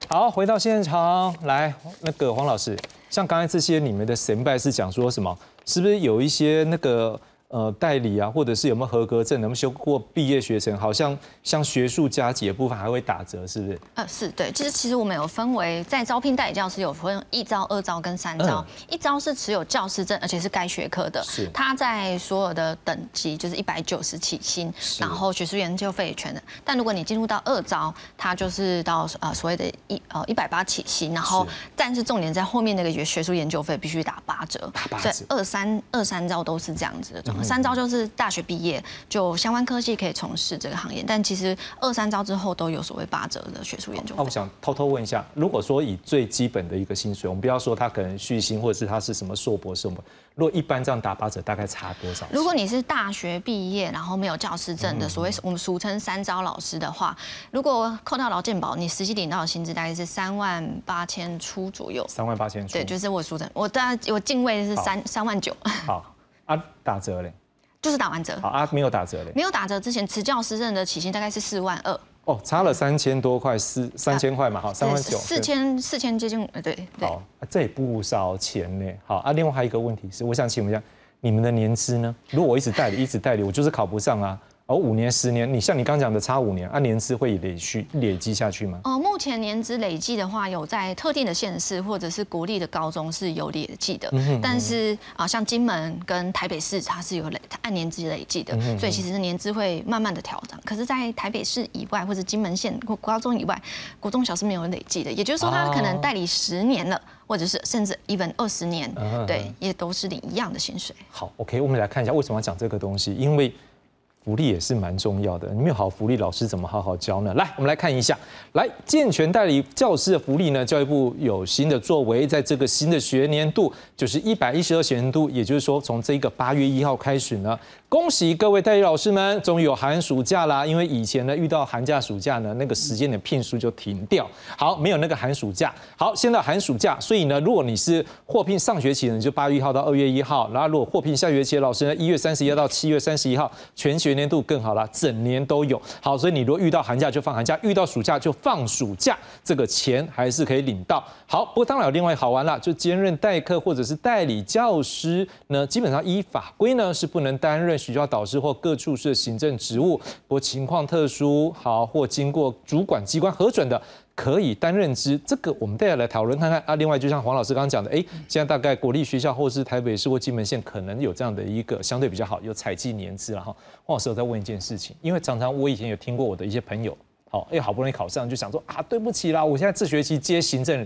好，回到现场来，那个黄老师，像刚才这些你们的神拜是讲说什么？是不是有一些那个？呃，代理啊，或者是有没有合格证，能不能修过毕业学程？好像像学术加级的部分还会打折，是不是？呃，是对。其实其实我们有分为在招聘代理教师有分一招、二招跟三招。一招是持有教师证，而且是该学科的，是他在所有的等级就是一百九十起薪，然后学术研究费也全的。但如果你进入到二招，他就是到呃所谓的一呃一百八起薪，然后但是重点在后面那个学学术研究费必须打八折。所以二三二三招都是这样子的。三招就是大学毕业就相关科技可以从事这个行业，但其实二三招之后都有所谓八折的学术研究。那我想偷偷问一下，如果说以最基本的一个薪水，我们不要说他可能续薪，或者是他是什么硕博士，我们如果一般这样打八折，大概差多少？如果你是大学毕业，然后没有教师证的，所谓我们俗称三招老师的话，如果扣掉劳健保，你实际领到的薪资大概是三万八千出左右。三万八千出。对，就是我俗称，我大概我进位是三三万九。好啊，打折嘞。就是打完折，好啊，没有打折嘞。没有打折之前，持教师证的起薪大概是四万二。哦，差了三千多块，四三千块嘛，好，三万九。四千四千接近，呃，对对。好，这也不少钱呢。好啊，另外还有一个问题是，我想请问一下，你们的年资呢？如果我一直代理，一直代理，我就是考不上啊。而五年、十年，你像你刚讲的差五年，按年资会累续累积下去吗？哦，目前年资累计的话，有在特定的县市或者是国立的高中是有累计的，但是啊，像金门跟台北市，它是有累按年资累计的，所以其实年资会慢慢的调整。可是，在台北市以外或者金门县或高中以外，国中小是没有累计的，也就是说，他可能代理十年了，或者是甚至 even 二十年，对，也都是领一样的薪水。好，OK，我们来看一下为什么要讲这个东西，因为。福利也是蛮重要的，你没有好福利，老师怎么好好教呢？来，我们来看一下，来健全代理教师的福利呢？教育部有新的作为，在这个新的学年度，就是一百一十二学年度，也就是说从这个八月一号开始呢。恭喜各位代理老师们，终于有寒暑假啦！因为以前呢，遇到寒假、暑假呢，那个时间的聘书就停掉。好，没有那个寒暑假。好，现在寒暑假，所以呢，如果你是获聘上学期呢，就八月一号到二月一号；然后如果获聘下学期的老师呢，一月三十一号到七月三十一号，全学年度更好了，整年都有。好，所以你如果遇到寒假就放寒假，遇到暑假就放暑假，这个钱还是可以领到。好，不过当然有另外好玩了，就兼任代课或者是代理教师呢，基本上依法规呢是不能担任。学校导师或各处室行政职务，不过情况特殊，好或经过主管机关核准的，可以担任之。这个我们待会来讨论看看啊。另外，就像黄老师刚刚讲的，哎，现在大概国立学校或是台北市或金门县可能有这样的一个相对比较好有采集年资了哈。黄老师，我再问一件事情，因为常常我以前有听过我的一些朋友，好，哎，好不容易考上，就想说啊，对不起啦，我现在这学期接行政。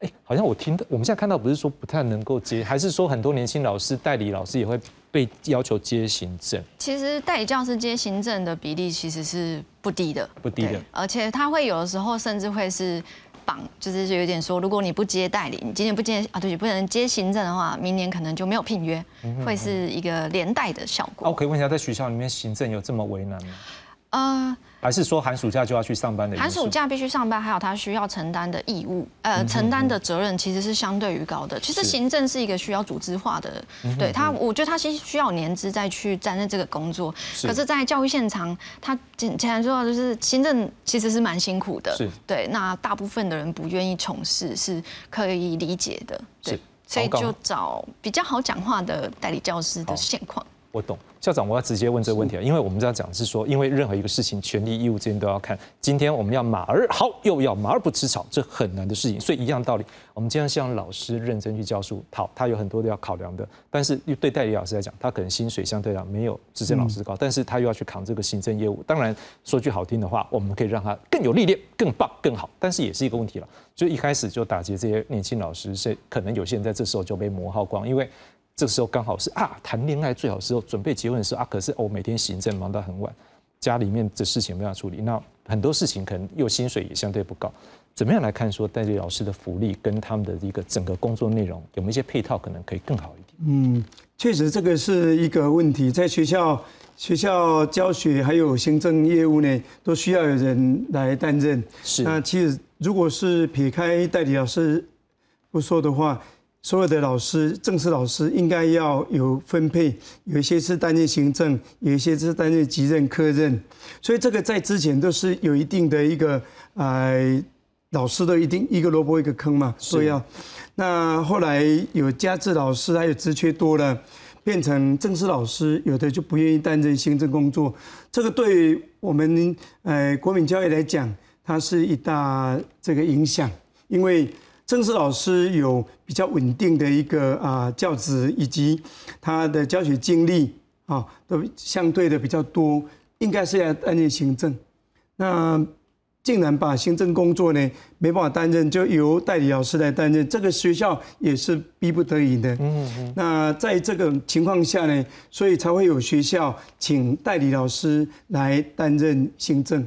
哎，好像我听到，我们现在看到不是说不太能够接，还是说很多年轻老师、代理老师也会被要求接行政？其实代理教师接行政的比例其实是不低的，不低的，而且他会有的时候甚至会是绑，就是有点说，如果你不接代理，你今年不接啊，对，不能接行政的话，明年可能就没有聘约，会是一个连带的效果。我可以问一下，在学校里面行政有这么为难吗？呃，还是说寒暑假就要去上班的？寒暑假必须上班，还有他需要承担的义务，呃，承担的责任其实是相对于高的。其实行政是一个需要组织化的，对他，我觉得他是需要年资再去担任这个工作。可是，在教育现场，他简简单说就是行政其实是蛮辛苦的。是，对，那大部分的人不愿意从事是可以理解的。对，所以就找比较好讲话的代理教师的现况。我懂，校长，我要直接问这个问题啊，因为我们这样讲是说，因为任何一个事情，权利义务之间都要看。今天我们要马儿好，又要马儿不吃草，这很难的事情。所以一样道理，我们今天希望老师认真去教书，好，他有很多的要考量的。但是对代理老师来讲，他可能薪水相对来讲没有资深老师高，但是他又要去扛这个行政业务。当然说句好听的话，我们可以让他更有历练、更棒、更好，但是也是一个问题了。就一开始就打击这些年轻老师，是可能有些人在这时候就被磨耗光，因为。这个时候刚好是啊，谈恋爱最好时候，准备结婚的时候啊。可是我每天行政忙到很晚，家里面的事情没法处理，那很多事情可能又薪水也相对不高。怎么样来看说代理老师的福利跟他们的一个整个工作内容有没有一些配套，可能可以更好一点？嗯，确实这个是一个问题，在学校学校教学还有行政业务呢，都需要有人来担任。是那其实如果是撇开代理老师不说的话。所有的老师，正式老师应该要有分配，有一些是担任行政，有一些是担任级任、科任，所以这个在之前都是有一定的一个呃，老师都一定一个萝卜一个坑嘛，所以要。那后来有加制老师，还有职缺多了，变成正式老师，有的就不愿意担任行政工作，这个对我们呃国民教育来讲，它是一大这个影响，因为。正式老师有比较稳定的一个啊教职，以及他的教学经历啊，都相对的比较多，应该是要担任行政。那竟然把行政工作呢没办法担任，就由代理老师来担任，这个学校也是逼不得已的。嗯嗯。那在这个情况下呢，所以才会有学校请代理老师来担任行政。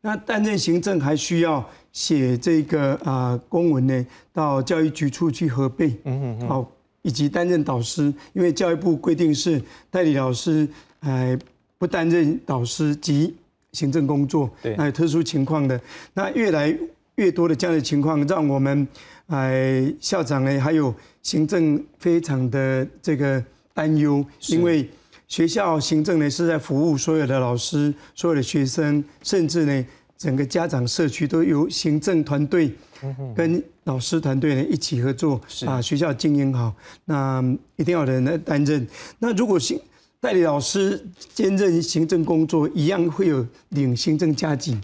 那担任行政还需要。写这个啊公文呢，到教育局处去核备，嗯嗯好，以及担任导师，因为教育部规定是代理老师，哎，不担任导师及行政工作，对，那有特殊情况的，那越来越多的这样的情况，让我们哎校长呢，还有行政非常的这个担忧，因为学校行政呢是在服务所有的老师、所有的学生，甚至呢。整个家长社区都由行政团队跟老师团队呢一起合作，把学校经营好。那一定要人来担任。那如果行代理老师兼任行政工作，一样会有领行政加级。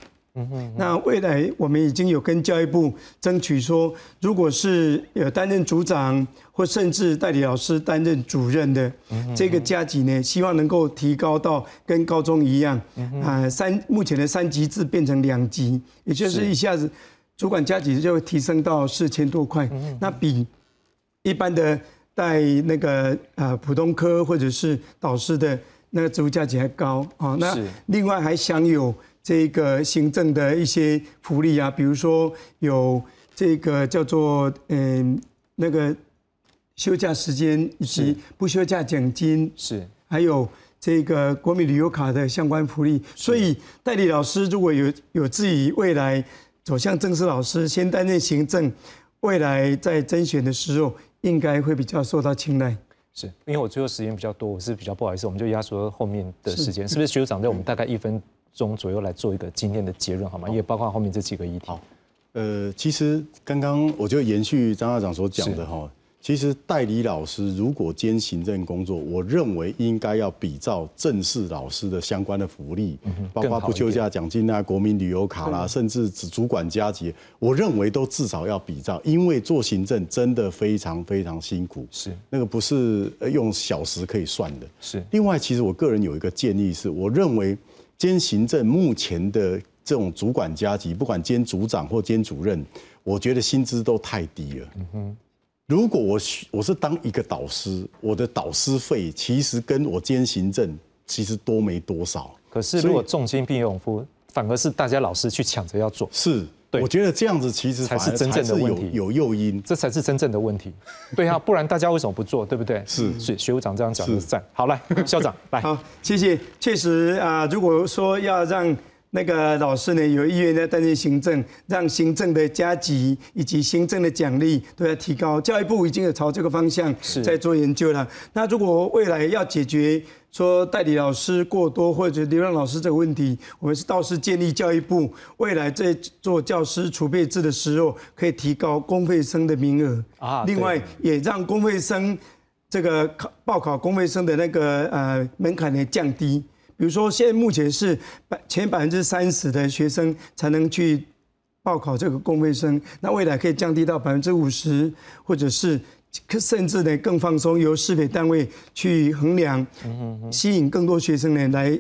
那未来我们已经有跟教育部争取说，如果是有担任组长或甚至代理老师担任主任的这个加级呢，希望能够提高到跟高中一样，啊三目前的三级制变成两级，也就是一下子主管加级就会提升到四千多块，那比一般的带那个啊普通科或者是导师的那个职务加级还高啊。那另外还享有。这个行政的一些福利啊，比如说有这个叫做嗯那个休假时间以及不休假奖金是，还有这个国民旅游卡的相关福利。所以代理老师如果有有自己未来走向正式老师，先担任行政，未来在甄选的时候应该会比较受到青睐。是因为我最后时间比较多，我是比较不好意思，我们就压缩后面的时间，是不是学长在我们大概一分？钟左右来做一个今天的结论好吗？也包括后面这几个议题。好，呃，其实刚刚我就延续张校长所讲的哈，其实代理老师如果兼行政工作，我认为应该要比照正式老师的相关的福利，包括不休假奖金啊、国民旅游卡啦，甚至主管加级，我认为都至少要比照，因为做行政真的非常非常辛苦，是那个不是用小时可以算的。是，另外，其实我个人有一个建议是，我认为。兼行政目前的这种主管加级，不管兼组长或兼主任，我觉得薪资都太低了。嗯哼，如果我我是当一个导师，我的导师费其实跟我兼行政其实多没多少。可是如果重金聘用夫，反而是大家老师去抢着要做。是，对我觉得这样子其实才是真正的问题，有有诱因，这才是真正的问题。对啊，不然大家为什么不做？对不对？是是，学务长这样讲就是赞。好，来，校长来。好，谢谢。确实啊，如果说要让那个老师呢有意愿在担任行政，让行政的加级以及行政的奖励都要提高。教育部已经有朝这个方向在做研究了。那如果未来要解决说代理老师过多或者流浪老师这个问题，我们是倒是建议教育部未来在做教师储备制的时候，可以提高公费生的名额啊另外也让公费生这个考报考公费生的那个呃门槛呢降低。比如说，现在目前是百前百分之三十的学生才能去报考这个公费生，那未来可以降低到百分之五十，或者是甚至呢更放松，由市北单位去衡量，吸引更多学生呢来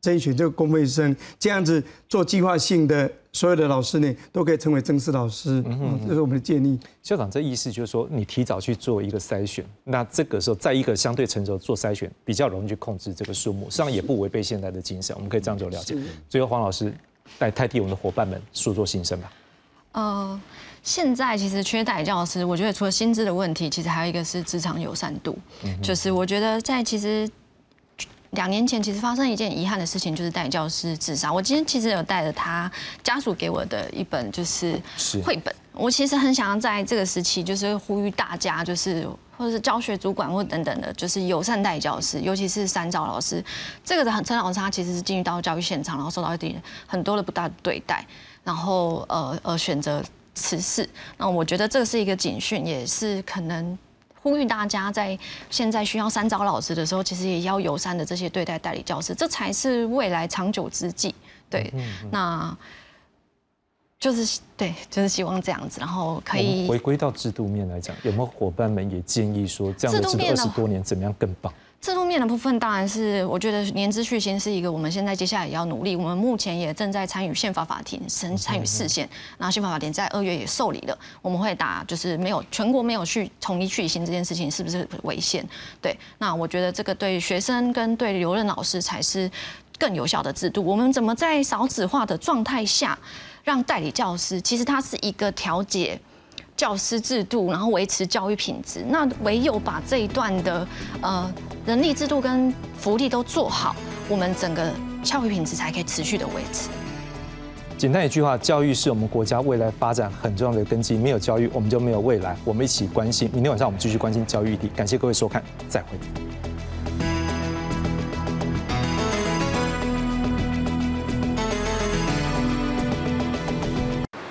甄选这个公费生，这样子做计划性的，所有的老师呢都可以成为正式老师，嗯这是我们的建议。校长，这意思就是说，你提早去做一个筛选，那这个时候在一个相对成熟做筛选，比较容易去控制这个数目，实际上也不违背现在的精神，我们可以这样做了解。最后，黄老师来代替我们的伙伴们诉说心声吧。呃，现在其实缺代理教师，我觉得除了薪资的问题，其实还有一个是职场友善度，就是我觉得在其实。两年前，其实发生一件遗憾的事情，就是代理教师自杀。我今天其实有带着他家属给我的一本就是绘本。我其实很想要在这个时期，就是呼吁大家，就是或者是教学主管或等等的，就是友善代理教师，尤其是三照老师。这个陈老师他其实是进入到教育现场，然后受到一点很多的不大的对待，然后呃呃选择辞世。那我觉得这个是一个警讯，也是可能。呼吁大家在现在需要三招老师的时候，其实也要友善的这些对待代理教师，这才是未来长久之计。对，那就是对，就是希望这样子，然后可以回归到制度面来讲，有没有伙伴们也建议说，这样的制度二十多年怎么样更棒？制度面的部分当然是，我觉得年资续薪是一个我们现在接下来也要努力。我们目前也正在参与宪法法庭，参参与视线。然后宪法法庭在二月也受理了，我们会打就是没有全国没有去统一续薪这件事情是不是违宪？对，那我觉得这个对学生跟对留任老师才是更有效的制度。我们怎么在少子化的状态下，让代理教师其实它是一个调节。教师制度，然后维持教育品质，那唯有把这一段的呃人力制度跟福利都做好，我们整个教育品质才可以持续的维持。简单一句话，教育是我们国家未来发展很重要的根基，没有教育，我们就没有未来。我们一起关心，明天晚上我们继续关心教育议题。感谢各位收看，再会。